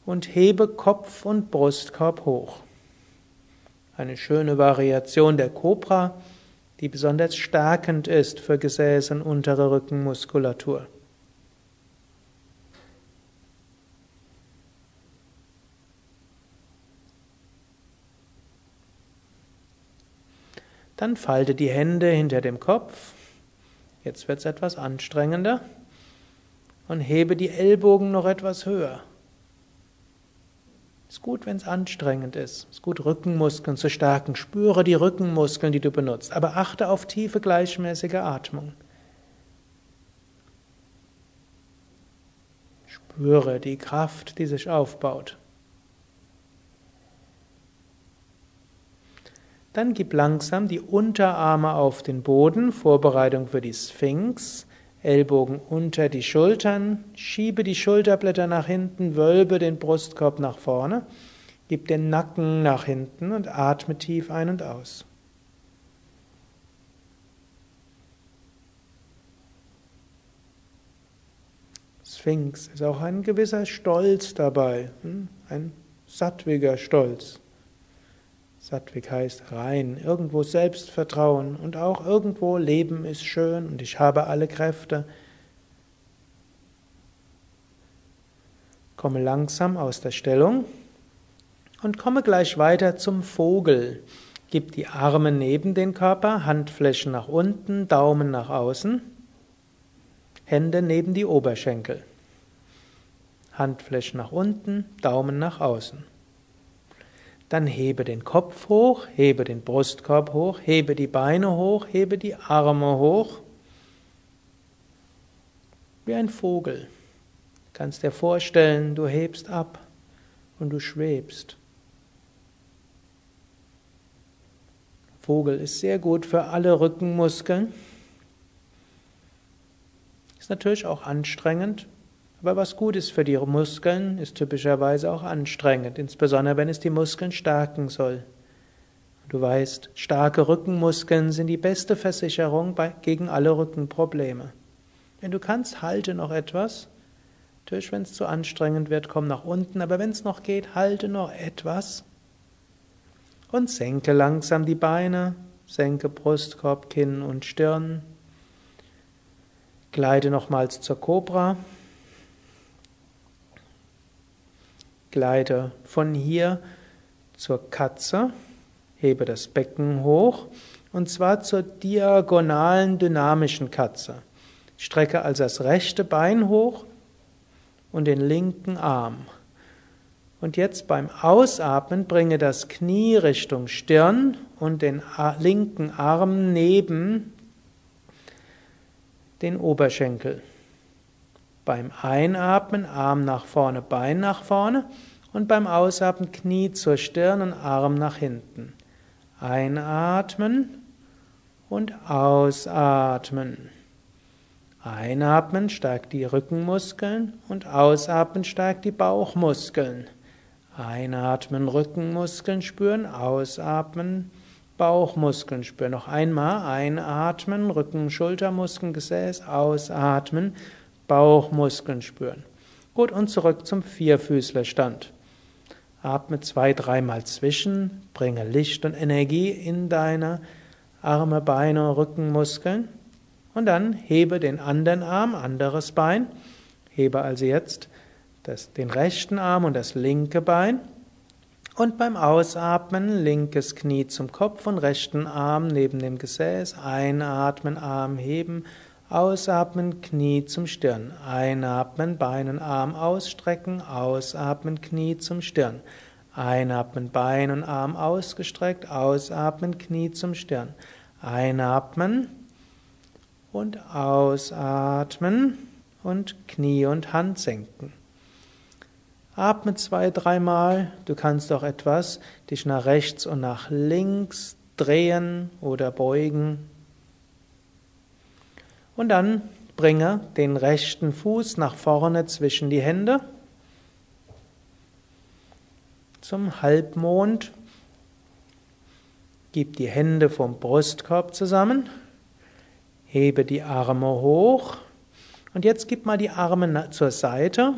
und hebe Kopf und Brustkorb hoch. Eine schöne Variation der Cobra, die besonders stärkend ist für Gesäß und untere Rückenmuskulatur. Dann falte die Hände hinter dem Kopf. Jetzt wird es etwas anstrengender. Und hebe die Ellbogen noch etwas höher. Ist gut, wenn es anstrengend ist. Ist gut, Rückenmuskeln zu stärken. Spüre die Rückenmuskeln, die du benutzt. Aber achte auf tiefe, gleichmäßige Atmung. Spüre die Kraft, die sich aufbaut. Dann gib langsam die Unterarme auf den Boden, Vorbereitung für die Sphinx. Ellbogen unter die Schultern, schiebe die Schulterblätter nach hinten, wölbe den Brustkorb nach vorne, gib den Nacken nach hinten und atme tief ein und aus. Sphinx ist auch ein gewisser Stolz dabei, hm? ein sattwiger Stolz. Sattvik heißt rein, irgendwo Selbstvertrauen und auch irgendwo Leben ist schön und ich habe alle Kräfte. Komme langsam aus der Stellung und komme gleich weiter zum Vogel. Gib die Arme neben den Körper, Handflächen nach unten, Daumen nach außen, Hände neben die Oberschenkel. Handflächen nach unten, Daumen nach außen. Dann hebe den Kopf hoch, hebe den Brustkorb hoch, hebe die Beine hoch, hebe die Arme hoch. Wie ein Vogel. Du kannst dir vorstellen, du hebst ab und du schwebst. Vogel ist sehr gut für alle Rückenmuskeln. Ist natürlich auch anstrengend, aber was gut ist für die Muskeln, ist typischerweise auch anstrengend, insbesondere wenn es die Muskeln stärken soll. Du weißt, starke Rückenmuskeln sind die beste Versicherung bei, gegen alle Rückenprobleme. Wenn du kannst, halte noch etwas. Natürlich, wenn es zu anstrengend wird, komm nach unten, aber wenn es noch geht, halte noch etwas. Und senke langsam die Beine, senke Brustkorb, Kinn und Stirn. Gleite nochmals zur Cobra. Gleite von hier zur Katze, hebe das Becken hoch und zwar zur diagonalen dynamischen Katze. Strecke also das rechte Bein hoch und den linken Arm. Und jetzt beim Ausatmen bringe das Knie Richtung Stirn und den linken Arm neben den Oberschenkel. Beim Einatmen Arm nach vorne, Bein nach vorne und beim Ausatmen Knie zur Stirn und Arm nach hinten. Einatmen und ausatmen. Einatmen stärkt die Rückenmuskeln und ausatmen stärkt die Bauchmuskeln. Einatmen Rückenmuskeln spüren, ausatmen Bauchmuskeln spüren. Noch einmal einatmen, Rücken, Schultermuskeln, Gesäß, ausatmen, Bauchmuskeln spüren. Gut, und zurück zum Vierfüßlerstand. Atme zwei, dreimal zwischen, bringe Licht und Energie in deine Arme, Beine, Rückenmuskeln und dann hebe den anderen Arm, anderes Bein, Hebe also jetzt das, den rechten Arm und das linke Bein. Und beim Ausatmen linkes Knie zum Kopf und rechten Arm neben dem Gesäß. Einatmen, Arm heben. Ausatmen, Knie zum Stirn. Einatmen, Bein und Arm ausstrecken. Ausatmen, Knie zum Stirn. Einatmen, Bein und Arm ausgestreckt. Ausatmen, Knie zum Stirn. Einatmen und ausatmen und Knie und Hand senken. Atme zwei, dreimal. Du kannst auch etwas dich nach rechts und nach links drehen oder beugen. Und dann bringe den rechten Fuß nach vorne zwischen die Hände zum Halbmond. Gib die Hände vom Brustkorb zusammen. Hebe die Arme hoch. Und jetzt gib mal die Arme zur Seite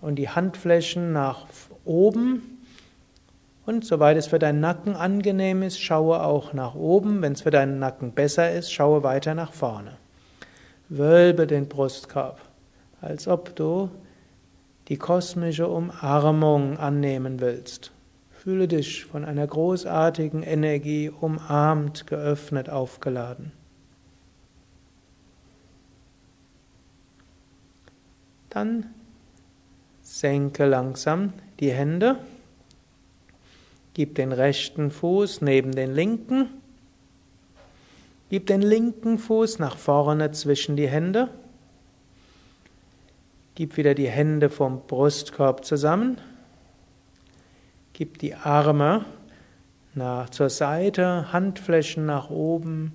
und die Handflächen nach oben. Und soweit es für deinen Nacken angenehm ist, schaue auch nach oben. Wenn es für deinen Nacken besser ist, schaue weiter nach vorne. Wölbe den Brustkorb, als ob du die kosmische Umarmung annehmen willst. Fühle dich von einer großartigen Energie umarmt, geöffnet, aufgeladen. Dann Senke langsam die Hände. Gib den rechten Fuß neben den linken. Gib den linken Fuß nach vorne zwischen die Hände. Gib wieder die Hände vom Brustkorb zusammen. Gib die Arme nach zur Seite, Handflächen nach oben.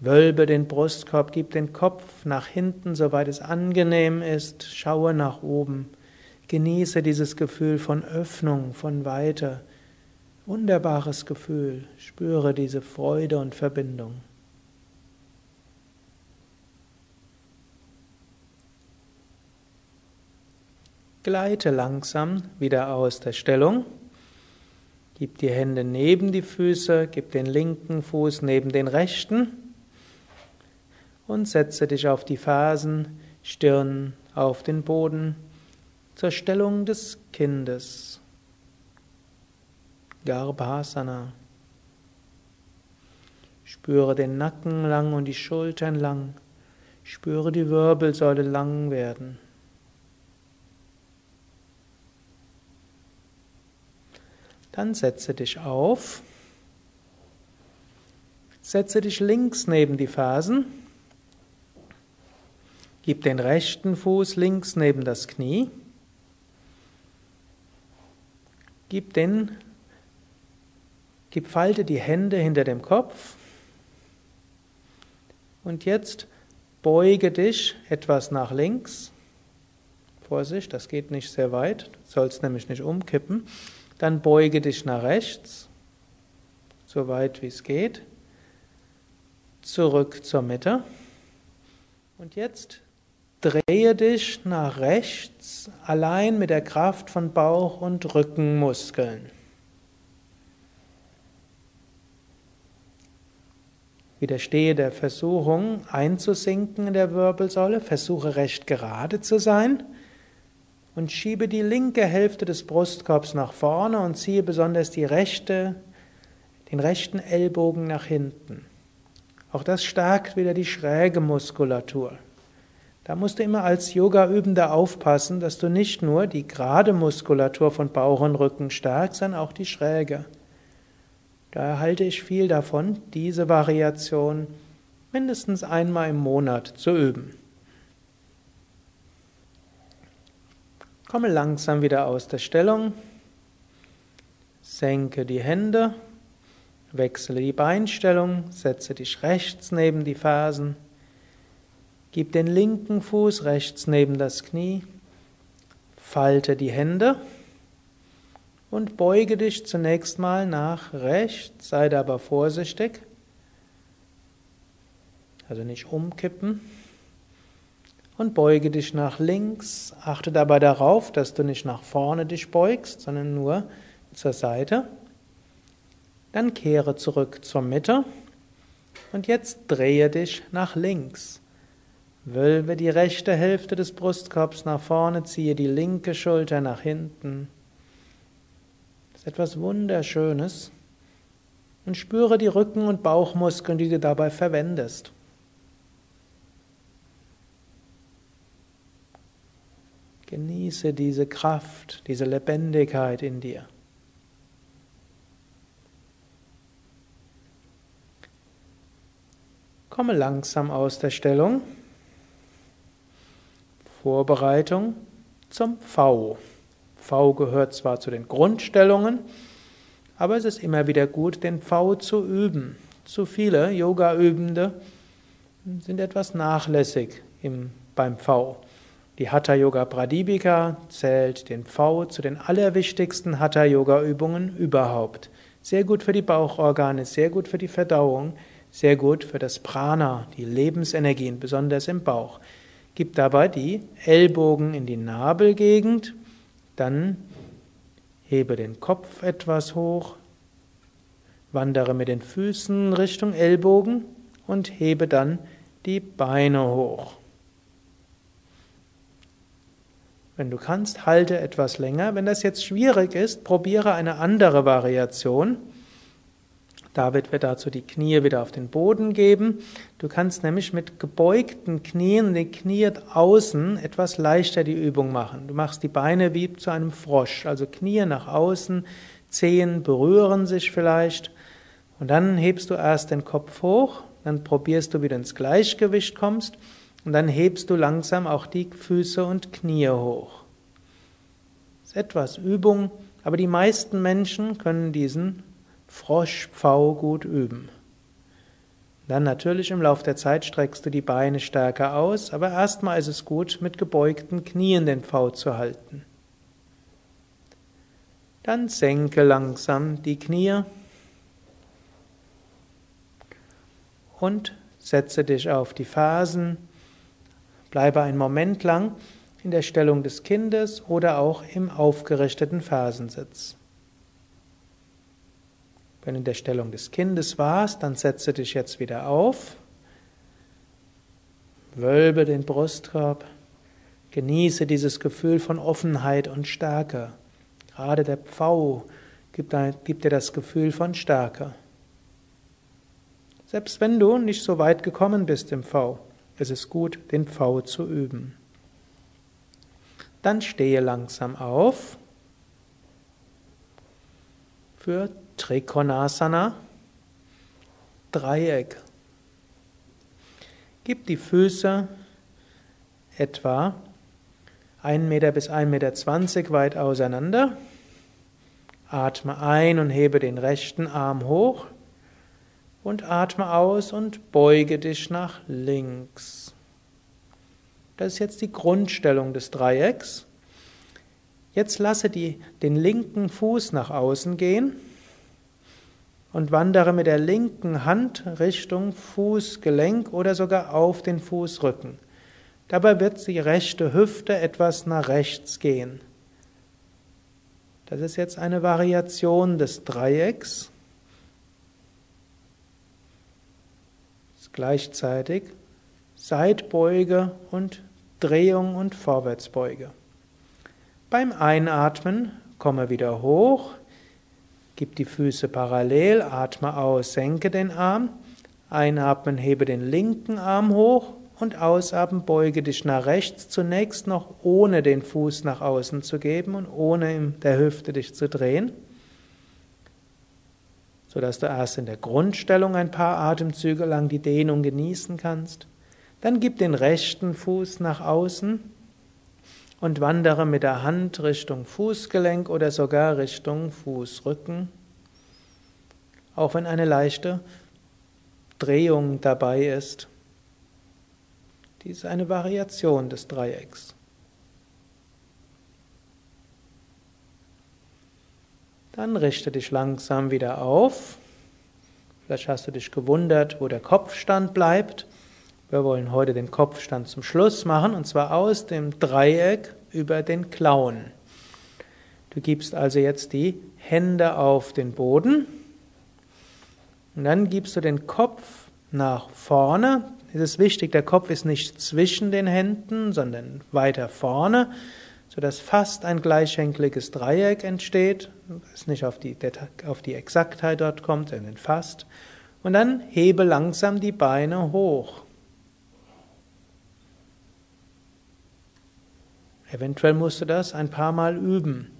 Wölbe den Brustkorb, gib den Kopf nach hinten, soweit es angenehm ist. Schaue nach oben. Genieße dieses Gefühl von Öffnung, von Weite. Wunderbares Gefühl. Spüre diese Freude und Verbindung. Gleite langsam wieder aus der Stellung. Gib die Hände neben die Füße, gib den linken Fuß neben den rechten und setze dich auf die Fersen, Stirn auf den Boden zur Stellung des Kindes. Garbhasana. Spüre den Nacken lang und die Schultern lang. Spüre die Wirbelsäule lang werden. Dann setze dich auf. Setze dich links neben die Fersen. Gib den rechten Fuß links neben das Knie. Gib den, gib falte die Hände hinter dem Kopf. Und jetzt beuge dich etwas nach links. Vorsicht, das geht nicht sehr weit, du sollst nämlich nicht umkippen. Dann beuge dich nach rechts, so weit wie es geht. Zurück zur Mitte. Und jetzt Drehe dich nach rechts allein mit der Kraft von Bauch- und Rückenmuskeln. Widerstehe der Versuchung einzusinken in der Wirbelsäule, versuche recht gerade zu sein und schiebe die linke Hälfte des Brustkorbs nach vorne und ziehe besonders die rechte, den rechten Ellbogen nach hinten. Auch das stärkt wieder die schräge Muskulatur. Da musst du immer als Yoga-Übender aufpassen, dass du nicht nur die gerade Muskulatur von Bauch und Rücken stärkst, sondern auch die schräge. Daher halte ich viel davon, diese Variation mindestens einmal im Monat zu üben. Komme langsam wieder aus der Stellung. Senke die Hände. Wechsle die Beinstellung. Setze dich rechts neben die Fersen. Gib den linken Fuß rechts neben das Knie, falte die Hände und beuge dich zunächst mal nach rechts, sei aber vorsichtig, also nicht umkippen. Und beuge dich nach links, achte dabei darauf, dass du nicht nach vorne dich beugst, sondern nur zur Seite. Dann kehre zurück zur Mitte und jetzt drehe dich nach links. Wölbe die rechte Hälfte des Brustkorbs nach vorne, ziehe die linke Schulter nach hinten. Ist etwas Wunderschönes. Und spüre die Rücken- und Bauchmuskeln, die du dabei verwendest. Genieße diese Kraft, diese Lebendigkeit in dir. Komme langsam aus der Stellung. Vorbereitung zum V. V gehört zwar zu den Grundstellungen, aber es ist immer wieder gut, den V zu üben. Zu viele Yoga-Übende sind etwas nachlässig im, beim V. Die Hatha Yoga Pradipika zählt den V zu den allerwichtigsten Hatha Yoga Übungen überhaupt. Sehr gut für die Bauchorgane, sehr gut für die Verdauung, sehr gut für das Prana, die Lebensenergien, besonders im Bauch. Gib dabei die Ellbogen in die Nabelgegend, dann hebe den Kopf etwas hoch, wandere mit den Füßen Richtung Ellbogen und hebe dann die Beine hoch. Wenn du kannst, halte etwas länger. Wenn das jetzt schwierig ist, probiere eine andere Variation. David wird dazu die Knie wieder auf den Boden geben. Du kannst nämlich mit gebeugten Knien, die Knie außen, etwas leichter die Übung machen. Du machst die Beine wie zu einem Frosch, also Knie nach außen, Zehen berühren sich vielleicht. Und dann hebst du erst den Kopf hoch, dann probierst du, wie du ins Gleichgewicht kommst. Und dann hebst du langsam auch die Füße und Knie hoch. Das ist etwas Übung, aber die meisten Menschen können diesen Frosch-V gut üben. Dann natürlich im Laufe der Zeit streckst du die Beine stärker aus, aber erstmal ist es gut, mit gebeugten Knien den V zu halten. Dann senke langsam die Knie und setze dich auf die Fersen. Bleibe einen Moment lang in der Stellung des Kindes oder auch im aufgerichteten Fersensitz. Wenn du in der Stellung des Kindes warst, dann setze dich jetzt wieder auf, wölbe den Brustkorb, genieße dieses Gefühl von Offenheit und Stärke. Gerade der Pfau gibt, gibt dir das Gefühl von Stärke. Selbst wenn du nicht so weit gekommen bist im V, es ist gut, den V zu üben. Dann stehe langsam auf für Trikonasana, Dreieck. Gib die Füße etwa 1 Meter bis 1,20 Meter weit auseinander. Atme ein und hebe den rechten Arm hoch und atme aus und beuge dich nach links. Das ist jetzt die Grundstellung des Dreiecks. Jetzt lasse die, den linken Fuß nach außen gehen und wandere mit der linken Hand Richtung Fußgelenk oder sogar auf den Fußrücken. Dabei wird die rechte Hüfte etwas nach rechts gehen. Das ist jetzt eine Variation des Dreiecks. gleichzeitig Seitbeuge und Drehung und Vorwärtsbeuge. Beim Einatmen komme wieder hoch, Gib die Füße parallel, atme aus, senke den Arm. Einatmen, hebe den linken Arm hoch und ausatmen, beuge dich nach rechts, zunächst noch ohne den Fuß nach außen zu geben und ohne in der Hüfte dich zu drehen, sodass du erst in der Grundstellung ein paar Atemzüge lang die Dehnung genießen kannst. Dann gib den rechten Fuß nach außen und wandere mit der Hand Richtung Fußgelenk oder sogar Richtung Fußrücken. Auch wenn eine leichte Drehung dabei ist. Dies ist eine Variation des Dreiecks. Dann richte dich langsam wieder auf. Vielleicht hast du dich gewundert, wo der Kopfstand bleibt. Wir wollen heute den Kopfstand zum Schluss machen, und zwar aus dem Dreieck über den Klauen. Du gibst also jetzt die Hände auf den Boden und dann gibst du den Kopf nach vorne, ist es wichtig, der Kopf ist nicht zwischen den Händen, sondern weiter vorne, sodass fast ein gleichschenkliges Dreieck entsteht, es nicht auf die, auf die Exaktheit dort kommt, sondern fast. Und dann hebe langsam die Beine hoch. Eventuell musst du das ein paar Mal üben.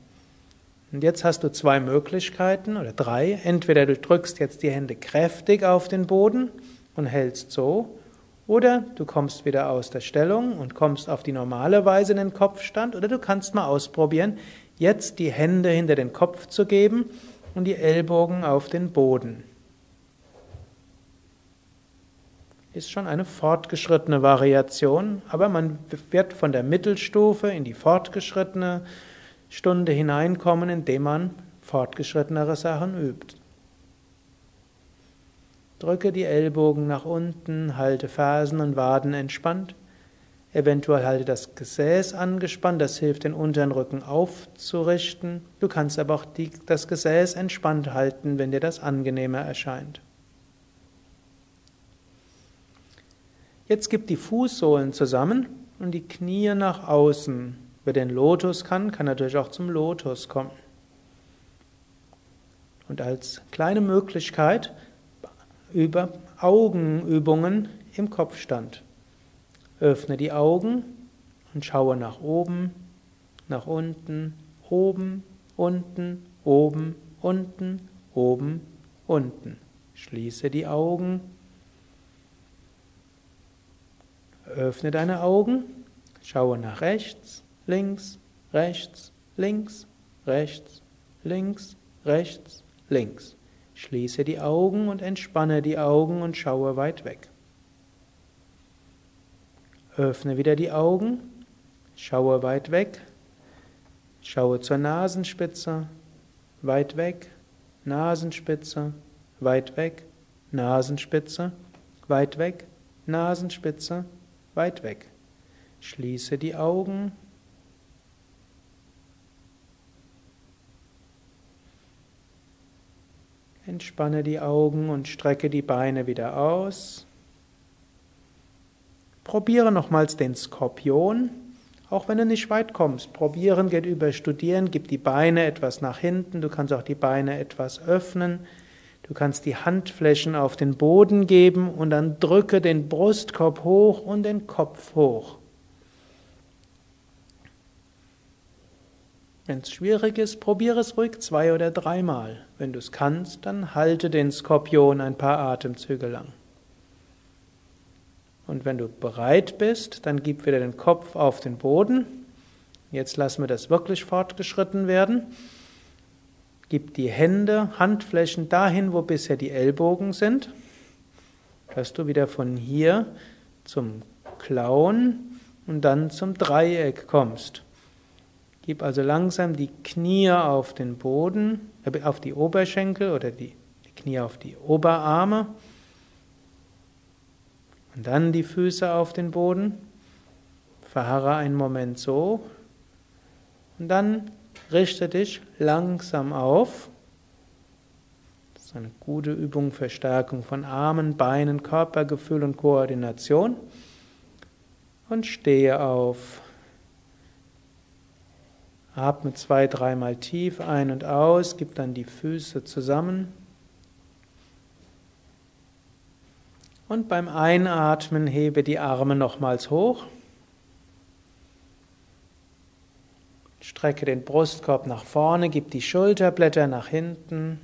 Und jetzt hast du zwei Möglichkeiten oder drei. Entweder du drückst jetzt die Hände kräftig auf den Boden und hältst so, oder du kommst wieder aus der Stellung und kommst auf die normale Weise in den Kopfstand, oder du kannst mal ausprobieren, jetzt die Hände hinter den Kopf zu geben und die Ellbogen auf den Boden. Ist schon eine fortgeschrittene Variation, aber man wird von der Mittelstufe in die fortgeschrittene Stunde hineinkommen, indem man fortgeschrittenere Sachen übt. Drücke die Ellbogen nach unten, halte Fersen und Waden entspannt. Eventuell halte das Gesäß angespannt, das hilft, den unteren Rücken aufzurichten. Du kannst aber auch die, das Gesäß entspannt halten, wenn dir das angenehmer erscheint. Jetzt gib die Fußsohlen zusammen und die Knie nach außen. Wer den Lotus kann, kann natürlich auch zum Lotus kommen. Und als kleine Möglichkeit über Augenübungen im Kopfstand. Öffne die Augen und schaue nach oben, nach unten, oben, unten, oben, unten, oben, unten. Schließe die Augen. Öffne deine Augen, schaue nach rechts, links, rechts, links, rechts, links, rechts, links. Schließe die Augen und entspanne die Augen und schaue weit weg. Öffne wieder die Augen, schaue weit weg, schaue zur Nasenspitze, weit weg, Nasenspitze, weit weg, Nasenspitze, weit weg, Nasenspitze, weit weg. Schließe die Augen. Entspanne die Augen und strecke die Beine wieder aus. Probiere nochmals den Skorpion, auch wenn du nicht weit kommst. Probieren geht über Studieren, gib die Beine etwas nach hinten, du kannst auch die Beine etwas öffnen. Du kannst die Handflächen auf den Boden geben und dann drücke den Brustkorb hoch und den Kopf hoch. Wenn es schwierig ist, probiere es ruhig zwei oder dreimal. Wenn du es kannst, dann halte den Skorpion ein paar Atemzüge lang. Und wenn du bereit bist, dann gib wieder den Kopf auf den Boden. Jetzt lassen wir das wirklich fortgeschritten werden. Gib die Hände, Handflächen dahin, wo bisher die Ellbogen sind, dass du wieder von hier zum Klauen und dann zum Dreieck kommst. Gib also langsam die Knie auf den Boden, äh, auf die Oberschenkel oder die, die Knie auf die Oberarme und dann die Füße auf den Boden. Verharre einen Moment so und dann richte dich langsam auf. Das ist eine gute Übung für Stärkung von Armen, Beinen, Körpergefühl und Koordination. Und stehe auf. Atme zwei, dreimal tief ein und aus, gib dann die Füße zusammen. Und beim Einatmen hebe die Arme nochmals hoch. Strecke den Brustkorb nach vorne, gib die Schulterblätter nach hinten.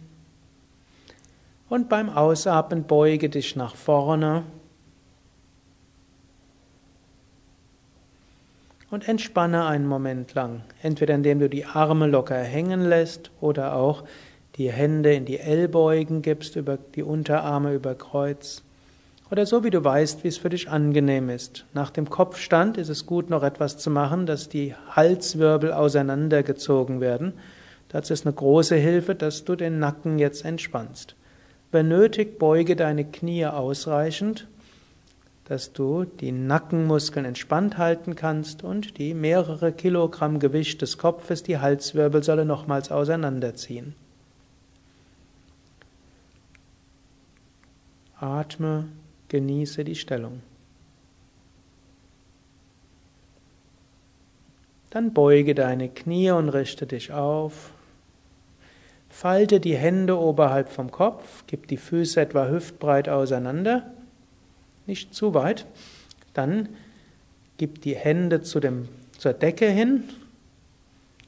Und beim Ausatmen beuge dich nach vorne. Und entspanne einen Moment lang, entweder indem du die Arme locker hängen lässt oder auch die Hände in die Ellbeugen gibst, über die Unterarme über Kreuz. Oder so wie du weißt, wie es für dich angenehm ist. Nach dem Kopfstand ist es gut, noch etwas zu machen, dass die Halswirbel auseinandergezogen werden. Dazu ist eine große Hilfe, dass du den Nacken jetzt entspannst. Wenn nötig, beuge deine Knie ausreichend, dass du die Nackenmuskeln entspannt halten kannst und die mehrere Kilogramm Gewicht des Kopfes, die Halswirbelsäule nochmals auseinanderziehen. Atme Genieße die Stellung. Dann beuge deine Knie und richte dich auf. Falte die Hände oberhalb vom Kopf, gib die Füße etwa hüftbreit auseinander, nicht zu weit. Dann gib die Hände zu dem, zur Decke hin,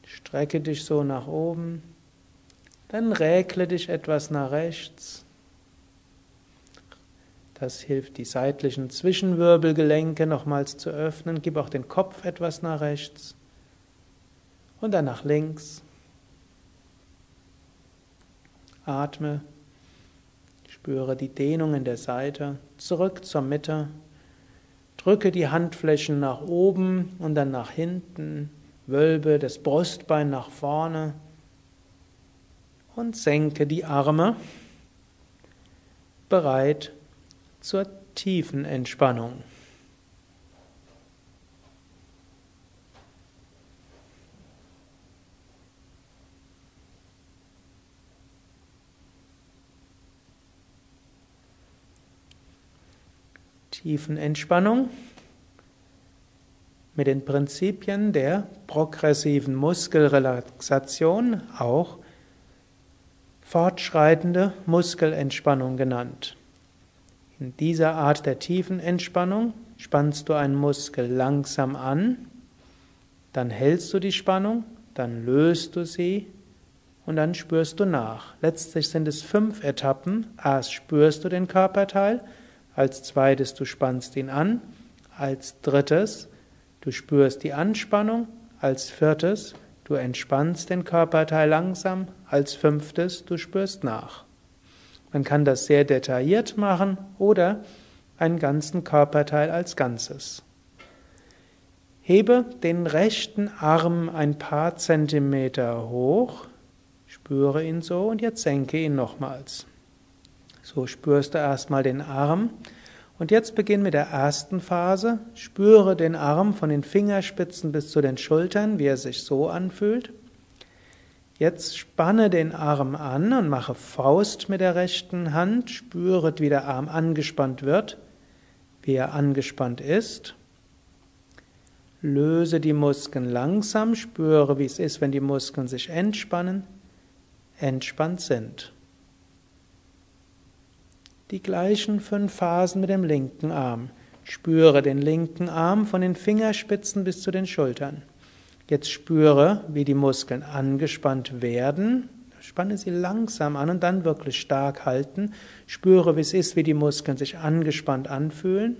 strecke dich so nach oben, dann räkle dich etwas nach rechts das hilft, die seitlichen Zwischenwirbelgelenke nochmals zu öffnen. Gib auch den Kopf etwas nach rechts. Und dann nach links. Atme, spüre die Dehnung in der Seite, zurück zur Mitte. Drücke die Handflächen nach oben und dann nach hinten, wölbe das Brustbein nach vorne. Und senke die Arme, bereit zur tiefen Entspannung. Tiefenentspannung mit den Prinzipien der progressiven Muskelrelaxation, auch fortschreitende Muskelentspannung genannt. In dieser Art der tiefen Entspannung spannst du einen Muskel langsam an, dann hältst du die Spannung, dann löst du sie und dann spürst du nach. Letztlich sind es fünf Etappen. Erst spürst du den Körperteil, als zweites du spannst ihn an, als drittes du spürst die Anspannung, als viertes du entspannst den Körperteil langsam, als fünftes du spürst nach. Man kann das sehr detailliert machen oder einen ganzen Körperteil als Ganzes. Hebe den rechten Arm ein paar Zentimeter hoch, spüre ihn so und jetzt senke ihn nochmals. So spürst du erstmal den Arm und jetzt beginn mit der ersten Phase. Spüre den Arm von den Fingerspitzen bis zu den Schultern, wie er sich so anfühlt. Jetzt spanne den Arm an und mache Faust mit der rechten Hand. Spüre, wie der Arm angespannt wird, wie er angespannt ist. Löse die Muskeln langsam. Spüre, wie es ist, wenn die Muskeln sich entspannen, entspannt sind. Die gleichen fünf Phasen mit dem linken Arm. Spüre den linken Arm von den Fingerspitzen bis zu den Schultern. Jetzt spüre, wie die Muskeln angespannt werden. Spanne sie langsam an und dann wirklich stark halten. Spüre, wie es ist, wie die Muskeln sich angespannt anfühlen.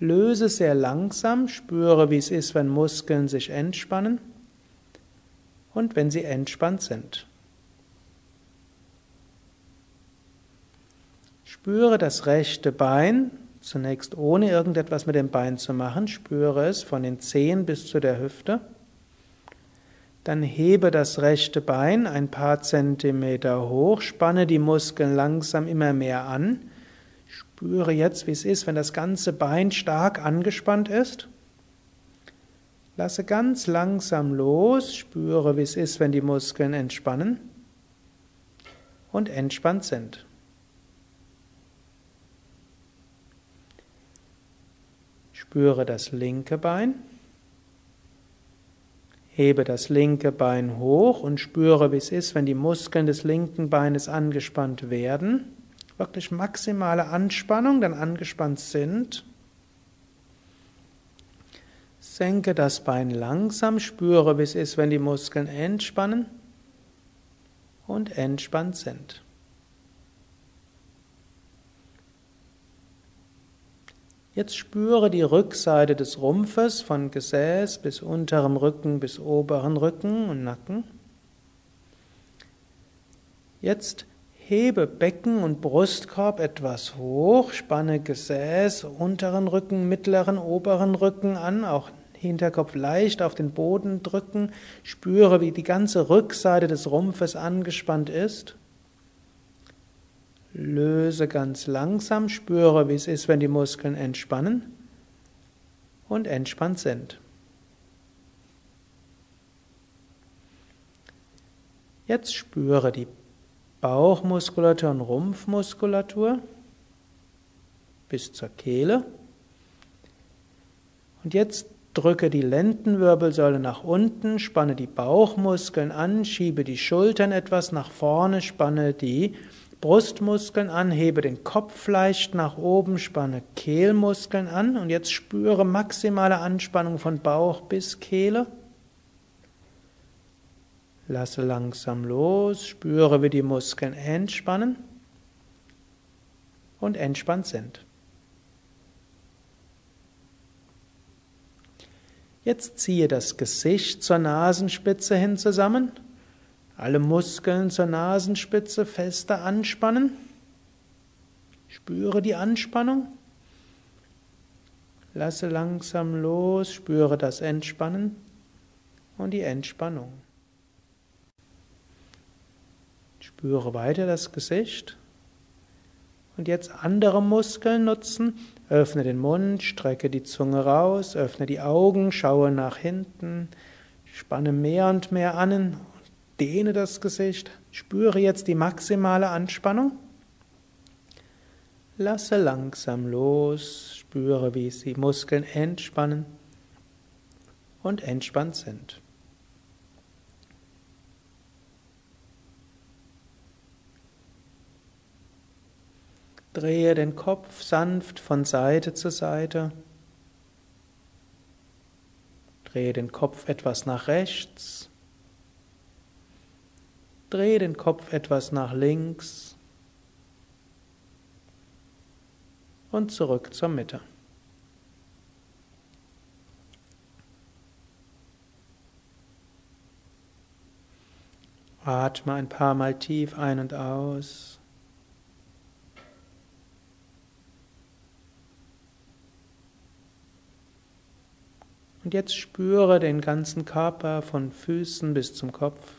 Löse sehr langsam. Spüre, wie es ist, wenn Muskeln sich entspannen und wenn sie entspannt sind. Spüre das rechte Bein Zunächst ohne irgendetwas mit dem Bein zu machen, spüre es von den Zehen bis zu der Hüfte. Dann hebe das rechte Bein ein paar Zentimeter hoch, spanne die Muskeln langsam immer mehr an. Spüre jetzt, wie es ist, wenn das ganze Bein stark angespannt ist. Lasse ganz langsam los, spüre, wie es ist, wenn die Muskeln entspannen und entspannt sind. Spüre das linke Bein. Hebe das linke Bein hoch und spüre, wie es ist, wenn die Muskeln des linken Beines angespannt werden. Wirklich maximale Anspannung, dann angespannt sind. Senke das Bein langsam, spüre, wie es ist, wenn die Muskeln entspannen und entspannt sind. Jetzt spüre die Rückseite des Rumpfes von Gesäß bis unterem Rücken bis oberen Rücken und Nacken. Jetzt hebe Becken und Brustkorb etwas hoch, spanne Gesäß, unteren Rücken, mittleren, oberen Rücken an, auch Hinterkopf leicht auf den Boden drücken, spüre, wie die ganze Rückseite des Rumpfes angespannt ist. Löse ganz langsam, spüre, wie es ist, wenn die Muskeln entspannen und entspannt sind. Jetzt spüre die Bauchmuskulatur und Rumpfmuskulatur bis zur Kehle. Und jetzt drücke die Lendenwirbelsäule nach unten, spanne die Bauchmuskeln an, schiebe die Schultern etwas nach vorne, spanne die Brustmuskeln an, hebe den Kopf leicht nach oben, spanne Kehlmuskeln an und jetzt spüre maximale Anspannung von Bauch bis Kehle. Lasse langsam los, spüre, wie die Muskeln entspannen und entspannt sind. Jetzt ziehe das Gesicht zur Nasenspitze hin zusammen. Alle Muskeln zur Nasenspitze fester anspannen. Spüre die Anspannung. Lasse langsam los, spüre das Entspannen und die Entspannung. Spüre weiter das Gesicht. Und jetzt andere Muskeln nutzen. Öffne den Mund, strecke die Zunge raus, öffne die Augen, schaue nach hinten, spanne mehr und mehr an, dehne das Gesicht, spüre jetzt die maximale Anspannung. Lasse langsam los, spüre, wie die Muskeln entspannen und entspannt sind. Drehe den Kopf sanft von Seite zu Seite. Drehe den Kopf etwas nach rechts. Drehe den Kopf etwas nach links. Und zurück zur Mitte. Atme ein paar Mal tief ein und aus. Und jetzt spüre den ganzen Körper von Füßen bis zum Kopf.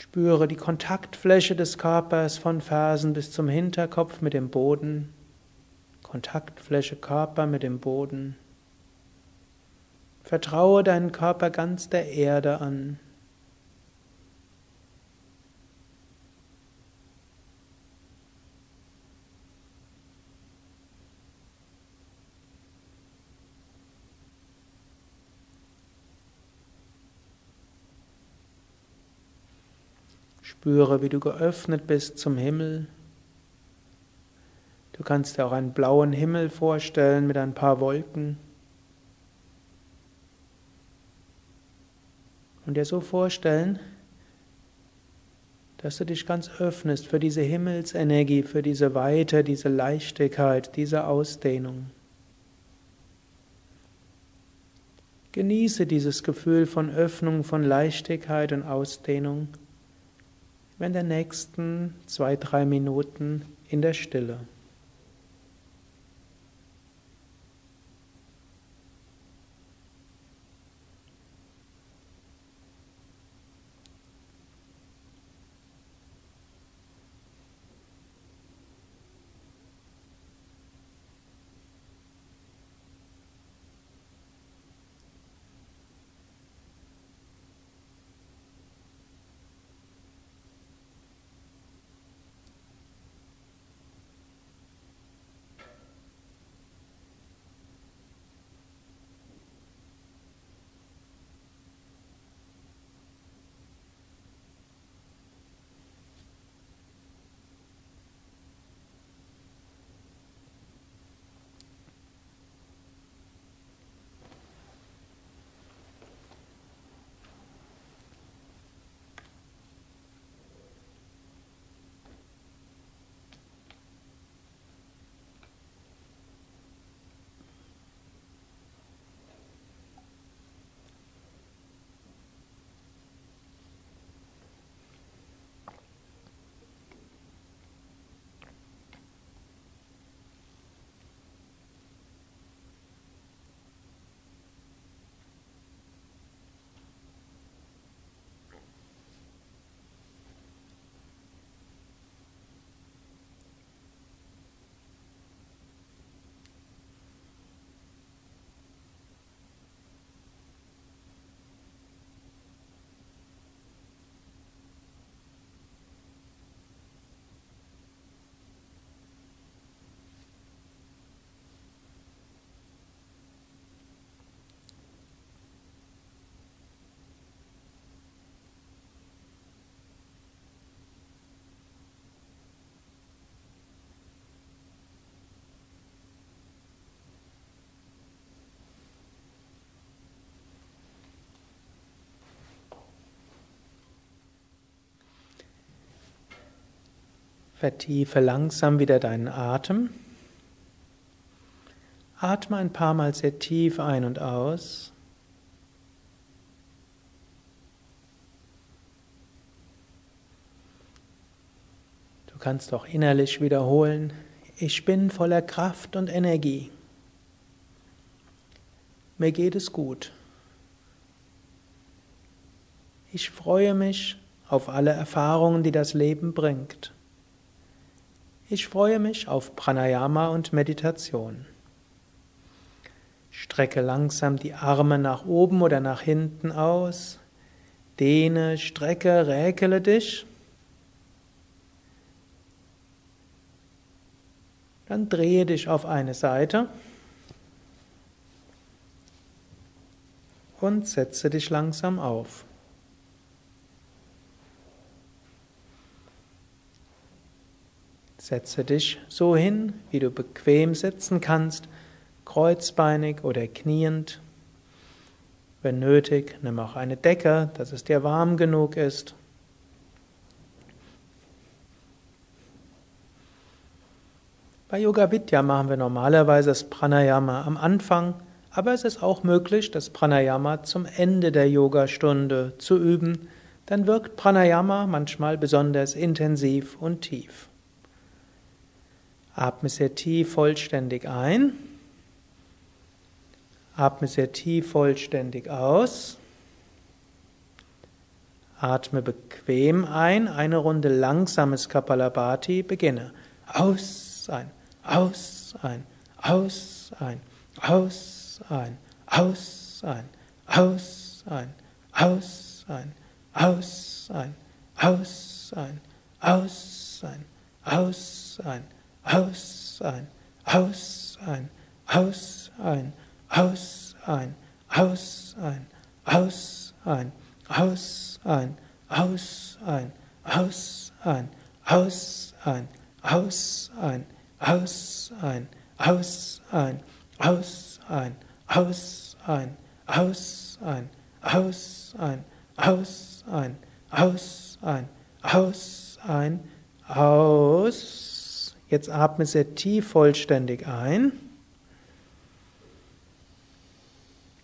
Spüre die Kontaktfläche des Körpers von Fersen bis zum Hinterkopf mit dem Boden. Kontaktfläche Körper mit dem Boden. Vertraue deinen Körper ganz der Erde an. Spüre, wie du geöffnet bist zum Himmel. Du kannst dir auch einen blauen Himmel vorstellen mit ein paar Wolken. Und dir so vorstellen, dass du dich ganz öffnest für diese Himmelsenergie, für diese Weite, diese Leichtigkeit, diese Ausdehnung. Genieße dieses Gefühl von Öffnung, von Leichtigkeit und Ausdehnung in den nächsten zwei, drei Minuten in der Stille. Vertiefe langsam wieder deinen Atem. Atme ein paar Mal sehr tief ein und aus. Du kannst auch innerlich wiederholen, ich bin voller Kraft und Energie. Mir geht es gut. Ich freue mich auf alle Erfahrungen, die das Leben bringt. Ich freue mich auf Pranayama und Meditation. Strecke langsam die Arme nach oben oder nach hinten aus. Dehne, strecke, räkele dich. Dann drehe dich auf eine Seite und setze dich langsam auf. Setze dich so hin, wie du bequem sitzen kannst, kreuzbeinig oder kniend. Wenn nötig, nimm auch eine Decke, dass es dir warm genug ist. Bei Yoga Vidya machen wir normalerweise das Pranayama am Anfang, aber es ist auch möglich, das Pranayama zum Ende der Yogastunde zu üben. Dann wirkt Pranayama manchmal besonders intensiv und tief. Atme sehr tief vollständig ein. Atme sehr tief vollständig aus. Atme bequem ein. Eine Runde langsames Kapalabhati. Beginne. Aus, ein, aus, ein, aus, ein, aus, ein, aus, ein, aus, ein, aus, ein, aus, ein, aus, ein, aus, ein, aus, ein aus, ein, aus, ein, aus, ein, aus, ein, aus, ein, aus, ein, aus, ein, aus, ein, aus, ein, aus, ein, aus, Jetzt atme sehr tief vollständig ein.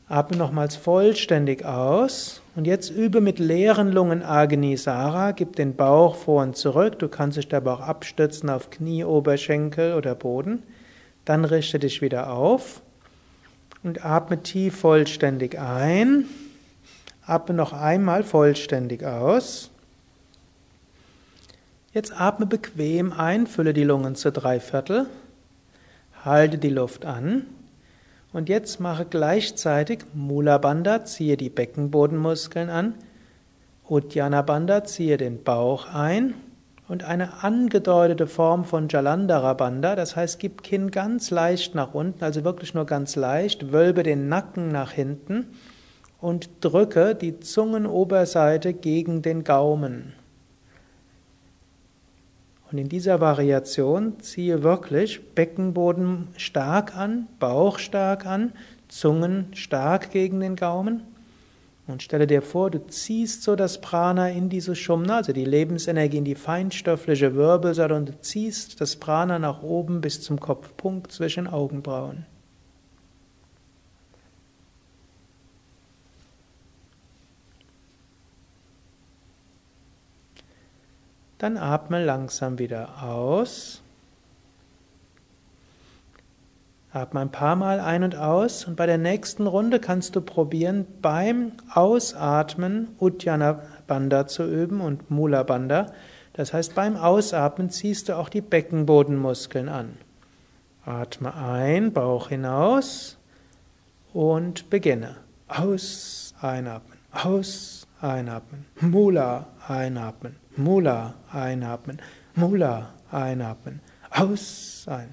Atme nochmals vollständig aus. Und jetzt übe mit leeren Lungen Agnisara. Gib den Bauch vor und zurück. Du kannst dich dabei auch abstützen auf Knie, Oberschenkel oder Boden. Dann richte dich wieder auf und atme tief vollständig ein. Atme noch einmal vollständig aus. Jetzt atme bequem ein, fülle die Lungen zu drei Viertel, halte die Luft an und jetzt mache gleichzeitig Mula Bandha, ziehe die Beckenbodenmuskeln an, Uddiyana Bandha, ziehe den Bauch ein und eine angedeutete Form von Jalandhara Bandha, das heißt, gib Kinn ganz leicht nach unten, also wirklich nur ganz leicht, wölbe den Nacken nach hinten und drücke die Zungenoberseite gegen den Gaumen. Und in dieser Variation ziehe wirklich Beckenboden stark an, Bauch stark an, Zungen stark gegen den Gaumen. Und stelle dir vor, du ziehst so das Prana in diese Shumna, also die Lebensenergie in die feinstoffliche Wirbelsäule und du ziehst das Prana nach oben bis zum Kopfpunkt zwischen Augenbrauen. Dann atme langsam wieder aus. Atme ein paar Mal ein und aus und bei der nächsten Runde kannst du probieren, beim Ausatmen Uddiyana Bandha zu üben und Mula Bandha. Das heißt, beim Ausatmen ziehst du auch die Beckenbodenmuskeln an. Atme ein, Bauch hinaus und beginne. Aus, einatmen, aus, einatmen, Mula, einatmen, Mula einatmen, Mula einatmen, aus ein,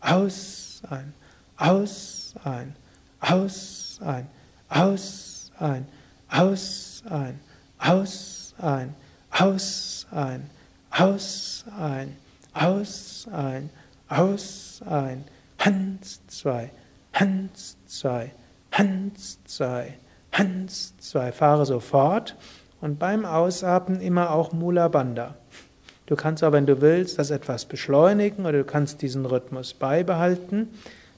aus ein, aus ein, aus ein, aus ein, aus ein, aus ein, aus ein, aus ein, aus ein, aus ein, Hans zwei, Hans zwei, Hans zwei, Hans zwei. Fahre sofort und beim Ausatmen immer auch Mula Bandha. Du kannst aber, wenn du willst, das etwas beschleunigen oder du kannst diesen Rhythmus beibehalten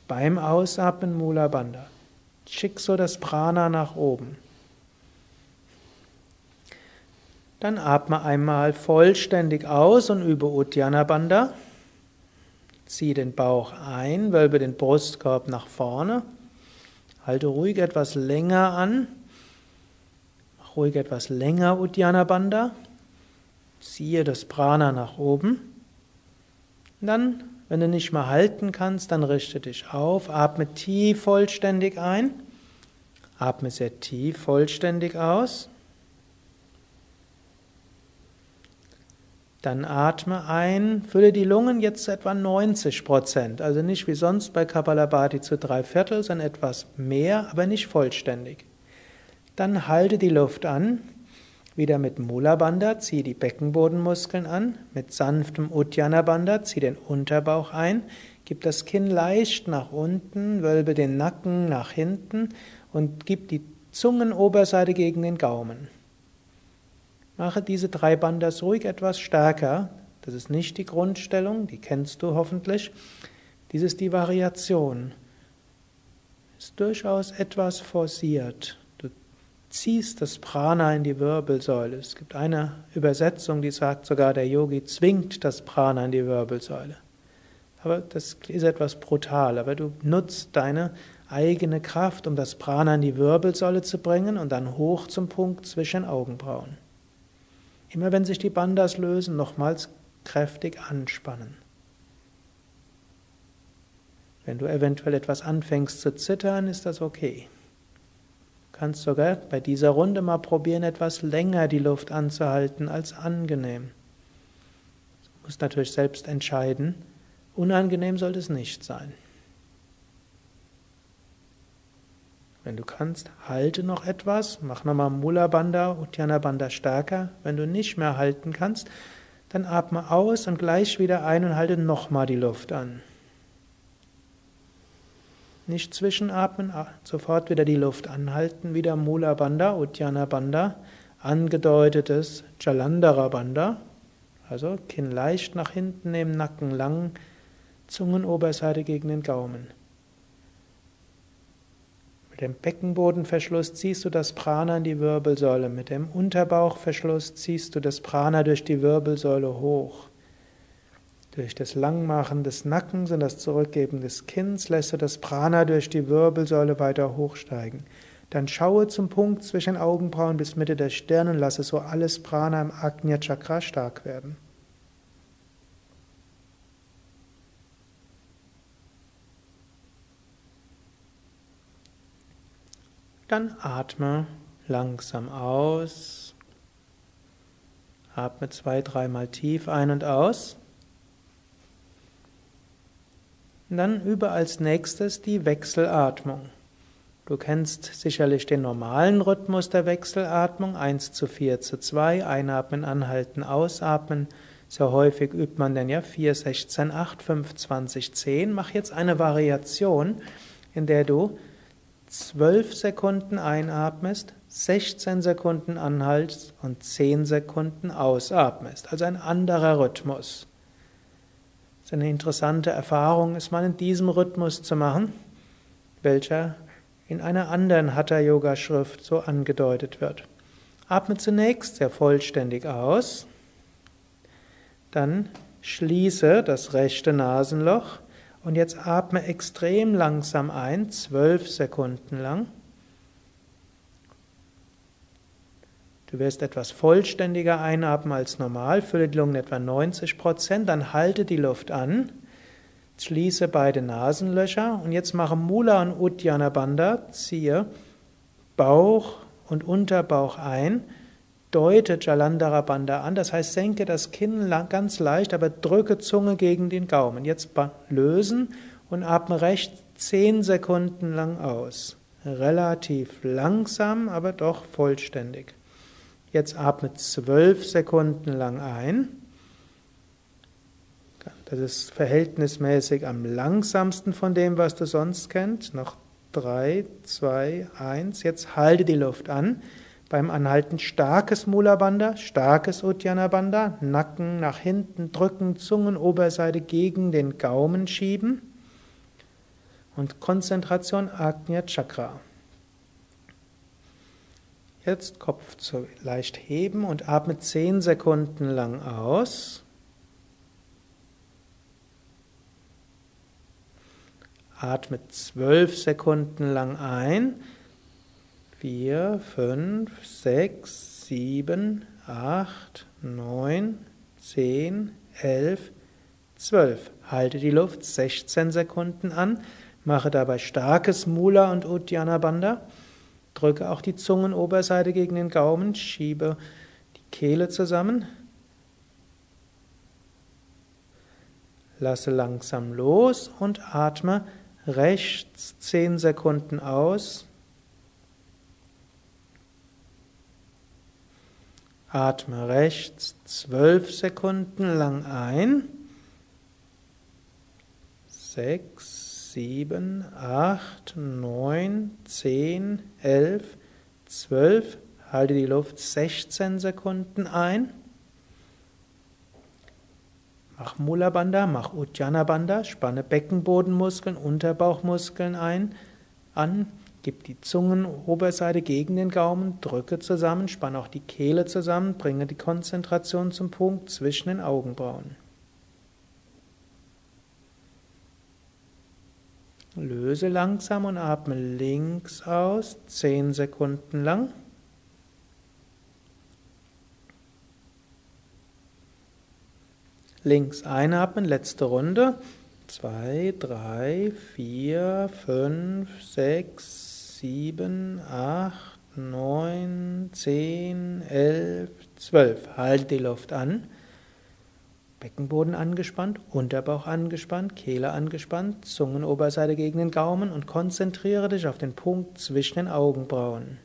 beim Ausatmen Mula Bandha. Schick so das Prana nach oben. Dann atme einmal vollständig aus und übe Uddiyana Bandha. Zieh den Bauch ein, wölbe den Brustkorb nach vorne. Halte ruhig etwas länger an. Ruhig etwas länger Uddiyana Bandha. Ziehe das Prana nach oben. Und dann, wenn du nicht mehr halten kannst, dann richte dich auf, atme tief vollständig ein. Atme sehr tief vollständig aus. Dann atme ein, fülle die Lungen jetzt zu etwa 90 Prozent, also nicht wie sonst bei Kapalabhati zu drei Viertel, sondern etwas mehr, aber nicht vollständig. Dann halte die Luft an, wieder mit Mula Bandha, zieh die Beckenbodenmuskeln an, mit sanftem Uddiyana Bandha, zieh den Unterbauch ein, gib das Kinn leicht nach unten, wölbe den Nacken nach hinten und gib die Zungenoberseite gegen den Gaumen. Mache diese drei Bandas ruhig etwas stärker. Das ist nicht die Grundstellung, die kennst du hoffentlich. Dies ist die Variation. Ist durchaus etwas forciert. Ziehst das Prana in die Wirbelsäule. Es gibt eine Übersetzung, die sagt sogar, der Yogi zwingt das Prana in die Wirbelsäule. Aber das ist etwas brutal. Aber du nutzt deine eigene Kraft, um das Prana in die Wirbelsäule zu bringen und dann hoch zum Punkt zwischen Augenbrauen. Immer wenn sich die Bandas lösen, nochmals kräftig anspannen. Wenn du eventuell etwas anfängst zu zittern, ist das okay. Kannst sogar bei dieser Runde mal probieren, etwas länger die Luft anzuhalten als angenehm. Du musst natürlich selbst entscheiden. Unangenehm sollte es nicht sein. Wenn du kannst, halte noch etwas, mach nochmal Mula Bandha, Uddiyana Bandha stärker. Wenn du nicht mehr halten kannst, dann atme aus und gleich wieder ein und halte nochmal die Luft an. Nicht zwischenatmen, sofort wieder die Luft anhalten, wieder Mula Bandha, Uddiyana Bandha, angedeutetes Jalandhara Bandha, also Kinn leicht nach hinten nehmen, Nacken lang, Zungenoberseite gegen den Gaumen. Mit dem Beckenbodenverschluss ziehst du das Prana in die Wirbelsäule. Mit dem Unterbauchverschluss ziehst du das Prana durch die Wirbelsäule hoch. Durch das Langmachen des Nackens und das Zurückgeben des Kinns lässt du das Prana durch die Wirbelsäule weiter hochsteigen. Dann schaue zum Punkt zwischen Augenbrauen bis Mitte der Stirn und lasse so alles Prana im Agnya Chakra stark werden. Dann atme langsam aus. Atme zwei, dreimal tief ein und aus. Und dann übe als nächstes die Wechselatmung. Du kennst sicherlich den normalen Rhythmus der Wechselatmung, 1 zu 4 zu 2, einatmen, anhalten, ausatmen. Sehr häufig übt man denn ja 4, 16, 8, 5, 20, 10. Mach jetzt eine Variation, in der du 12 Sekunden einatmest, 16 Sekunden anhaltst und 10 Sekunden ausatmest. Also ein anderer Rhythmus. Das ist eine interessante Erfahrung, es mal in diesem Rhythmus zu machen, welcher in einer anderen Hatha-Yoga-Schrift so angedeutet wird. Atme zunächst sehr vollständig aus, dann schließe das rechte Nasenloch und jetzt atme extrem langsam ein, zwölf Sekunden lang. Du wirst etwas vollständiger einatmen als normal, fülle die Lungen etwa 90 Prozent, dann halte die Luft an, schließe beide Nasenlöcher und jetzt mache Mula und Uddiyana Bandha, ziehe Bauch und Unterbauch ein deute Jalandhara Bandha an, das heißt, senke das Kinn ganz leicht, aber drücke Zunge gegen den Gaumen. Jetzt lösen und atme recht zehn Sekunden lang aus. Relativ langsam, aber doch vollständig. Jetzt atme zwölf Sekunden lang ein. Das ist verhältnismäßig am langsamsten von dem, was du sonst kennst. Noch drei, zwei, eins. Jetzt halte die Luft an. Beim Anhalten starkes Mula Bandha, starkes Uddiyana Bandha, Nacken nach hinten drücken, Zungenoberseite gegen den Gaumen schieben und Konzentration Agnya Chakra. Jetzt Kopf zu leicht heben und atme 10 Sekunden lang aus. Atme 12 Sekunden lang ein. 4, 5, 6, 7, 8, 9, 10, 11, 12. Halte die Luft 16 Sekunden an. Mache dabei starkes Mula und Uddiyana Bandha. Drücke auch die Zungenoberseite gegen den Gaumen, schiebe die Kehle zusammen. Lasse langsam los und atme rechts 10 Sekunden aus. Atme rechts 12 Sekunden lang ein. 6, sieben, acht, neun, zehn, elf, zwölf. Halte die Luft 16 Sekunden ein. Mach Mula Bandha, mach Uddiyana Bandha, spanne Beckenbodenmuskeln, Unterbauchmuskeln ein, an, gib die Zungenoberseite gegen den Gaumen, drücke zusammen, spanne auch die Kehle zusammen, bringe die Konzentration zum Punkt zwischen den Augenbrauen. Löse langsam und atme links aus, zehn Sekunden lang. Links einatmen, letzte Runde. Zwei, drei, vier, fünf, sechs, sieben, acht, neun, zehn, elf, zwölf. Halt die Luft an. Beckenboden angespannt, Unterbauch angespannt, Kehle angespannt, Zungenoberseite gegen den Gaumen und konzentriere dich auf den Punkt zwischen den Augenbrauen.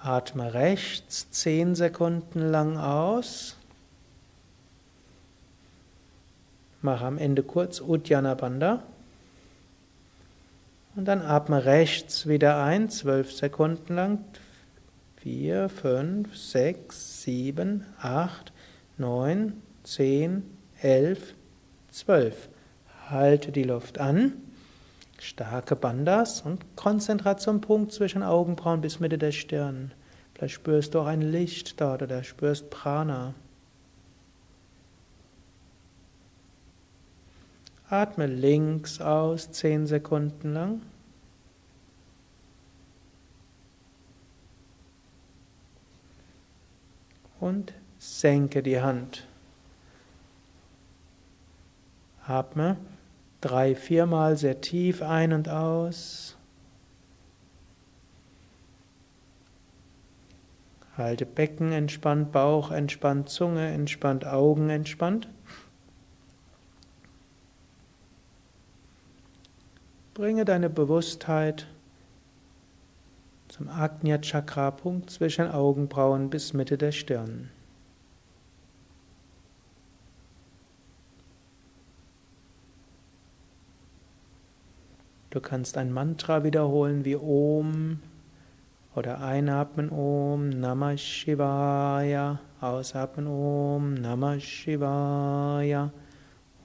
Atme rechts 10 Sekunden lang aus. Mache am Ende kurz Uddiyana Bandha. Und dann atme rechts wieder ein, 12 Sekunden lang, 4, 5, 6, 7, 8, 9, 10, 11, 12. Halte die Luft an. Starke Bandas und Konzentration Punkt zwischen Augenbrauen bis Mitte der Stirn. Vielleicht spürst du auch ein Licht dort oder spürst Prana. Atme links aus, 10 Sekunden lang. Und senke die Hand. Atme drei, viermal sehr tief ein und aus. Halte Becken entspannt, Bauch entspannt, Zunge entspannt, Augen entspannt. Bringe deine Bewusstheit zum Agnya Chakra Punkt zwischen Augenbrauen bis Mitte der Stirn. Du kannst ein Mantra wiederholen wie Om oder einatmen Om Namah Shivaya, ausatmen Om Namah Shivaya,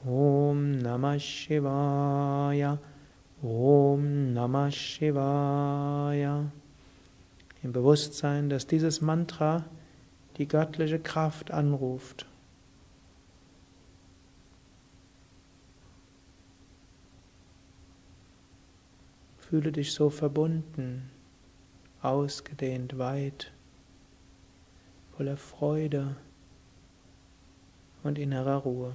Om Namah Shivaya, Om Namah Shivaya im Bewusstsein, dass dieses Mantra die göttliche Kraft anruft. Fühle dich so verbunden, ausgedehnt, weit, voller Freude und innerer Ruhe.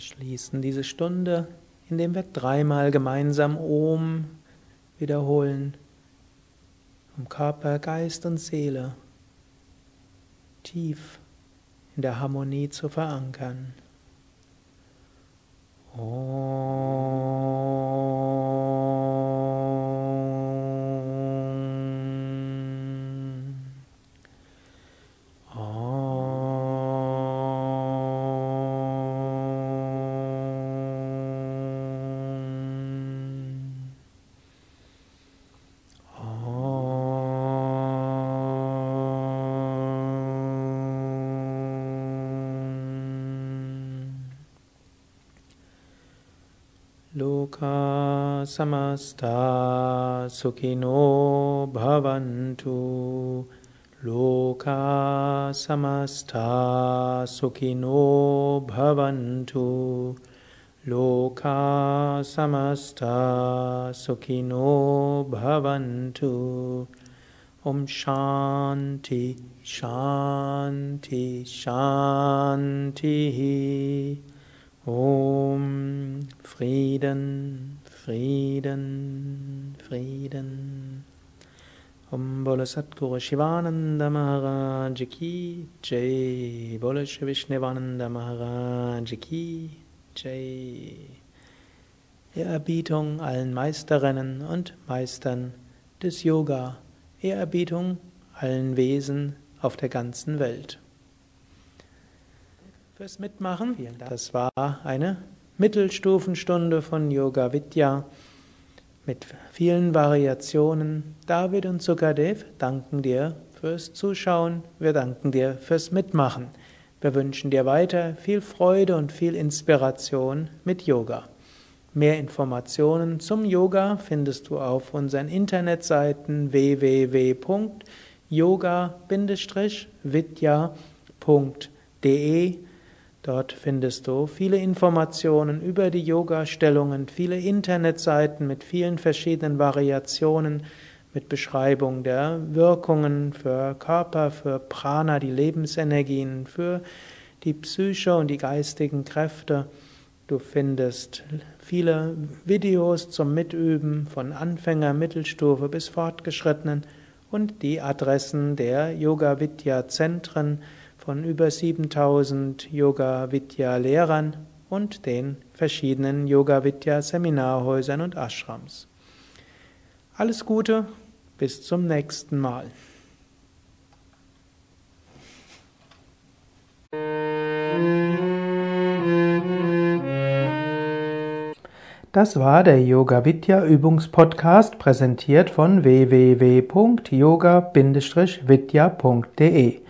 Schließen diese Stunde, indem wir dreimal gemeinsam Om wiederholen, um Körper, Geist und Seele tief in der Harmonie zu verankern. Loka samasta sukhino bhavantu Loka samasta sukhino bhavantu Loka samasta sukhino bhavantu Om Shanti Shanti Shanti Om Frieden, Frieden, Frieden. Om Bole Satguru Shivananda Maharaj Ki Jai. Bole Vishnevananda Maharaj Ki Jai. Ehrerbietung allen Meisterinnen und Meistern des Yoga. Ehrerbietung allen Wesen auf der ganzen Welt fürs Mitmachen. Das war eine Mittelstufenstunde von Yoga Vidya mit vielen Variationen. David und Sukadev danken dir fürs Zuschauen. Wir danken dir fürs Mitmachen. Wir wünschen dir weiter viel Freude und viel Inspiration mit Yoga. Mehr Informationen zum Yoga findest du auf unseren Internetseiten www.yoga-vidya.de Dort findest du viele Informationen über die Yoga-Stellungen, viele Internetseiten mit vielen verschiedenen Variationen, mit Beschreibung der Wirkungen für Körper, für Prana, die Lebensenergien, für die Psyche und die geistigen Kräfte. Du findest viele Videos zum Mitüben von Anfänger, Mittelstufe bis Fortgeschrittenen und die Adressen der Yoga Vidya Zentren von über 7000 Yoga Vidya Lehrern und den verschiedenen Yoga Vidya Seminarhäusern und Ashrams. Alles Gute, bis zum nächsten Mal. Das war der Yoga Vidya Übungspodcast, präsentiert von www.yoga-vidya.de.